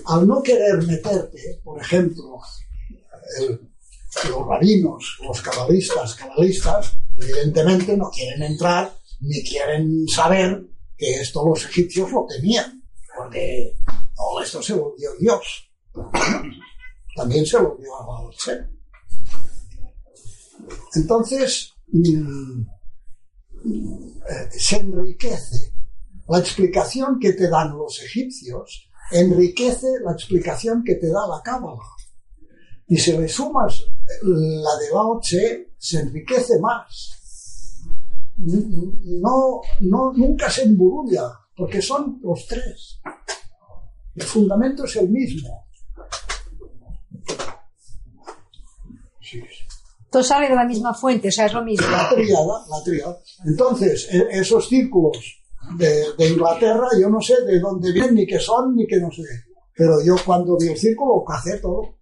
Al no querer meterte, por ejemplo, el- los rabinos, los cabalistas, cabalistas, evidentemente no quieren entrar ni quieren saber que esto los egipcios lo tenían, porque no, esto se lo dio Dios. También se lo dio a Tse. Entonces, mm, eh, se enriquece. La explicación que te dan los egipcios enriquece la explicación que te da la Cábala. Y si le sumas la de Lao Tse, se enriquece más. No, no, nunca se emburulla, porque son los tres. El fundamento es el mismo. Todo sale de la misma fuente, o sea, es lo mismo. La tríada, la tríada. Entonces, e- esos círculos de, de Inglaterra, yo no sé de dónde vienen, ni qué son, ni qué no sé. Pero yo cuando vi el círculo, cacé todo.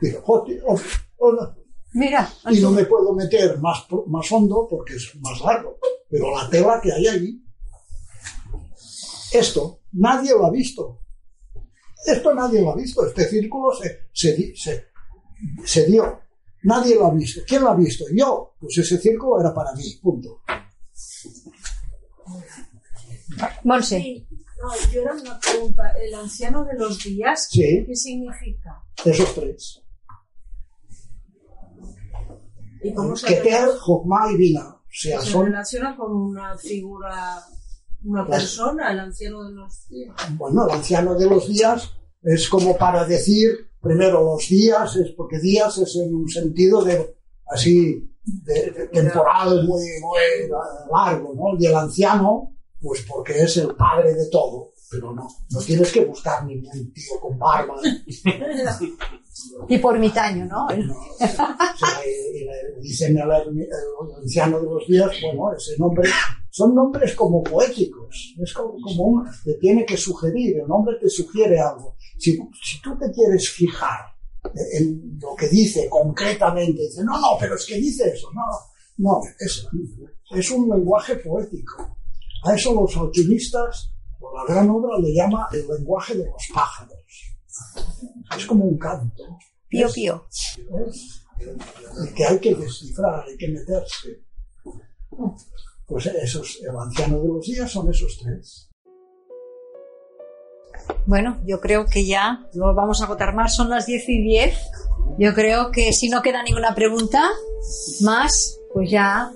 Digo, "Joder, oh, hola". Mira, Y no me puedo meter más, pro- más hondo porque es más largo. Pero la tela que hay ahí, esto, nadie lo ha visto. Esto nadie lo ha visto. Este círculo se, se, di- se, se dio. Nadie lo ha visto. ¿Quién lo ha visto? Yo. Pues ese círculo era para mí. Punto. Monse. Sí, no, yo era una pregunta. ¿El anciano de los días Sí. qué significa? Esos tres. ¿Y cómo se, Keter, y Vina. O sea, se son, relaciona con una figura, una persona, el anciano de los días? bueno, el anciano de los días es como para decir, primero los días, es porque días es en un sentido de, así, de, de temporal muy, muy largo, ¿no? Y el anciano, pues porque es el padre de todo, pero no, no tienes que buscar ningún tío con barba. Y por mitaño, ¿no? O sea, el, el anciano de los días, bueno, ese nombre, son nombres como poéticos, es como, como un, te tiene que sugerir, el nombre te sugiere algo. Si, si tú te quieres fijar en lo que dice concretamente, dice, no, no, pero es que dice eso, no, no, es, es un lenguaje poético. A eso los alquimistas, o la gran obra, le llama el lenguaje de los pájaros. Es como un canto. Pío, Es- pío. es el que hay que descifrar, hay que meterse. Pues esos, el anciano de los días son esos tres. Bueno, yo creo que ya no vamos a agotar más, son las 10 y 10. Yo creo que si no queda ninguna pregunta más, pues ya.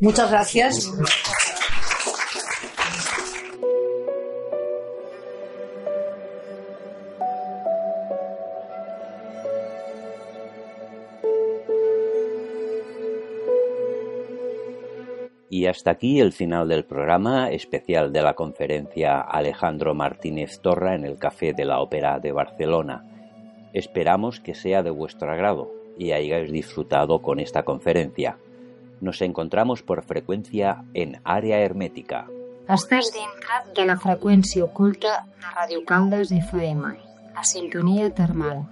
Muchas gracias. Y hasta aquí el final del programa especial de la conferencia Alejandro Martínez Torra en el Café de la Ópera de Barcelona. Esperamos que sea de vuestro agrado y hayáis disfrutado con esta conferencia. Nos encontramos por frecuencia en Àrea Hermètica. Estàs dintre de la freqüència oculta de Ràdio Caldes FM, la sintonia termal.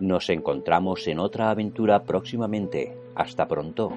Nos encontramos en otra aventura próximamente. Hasta pronto.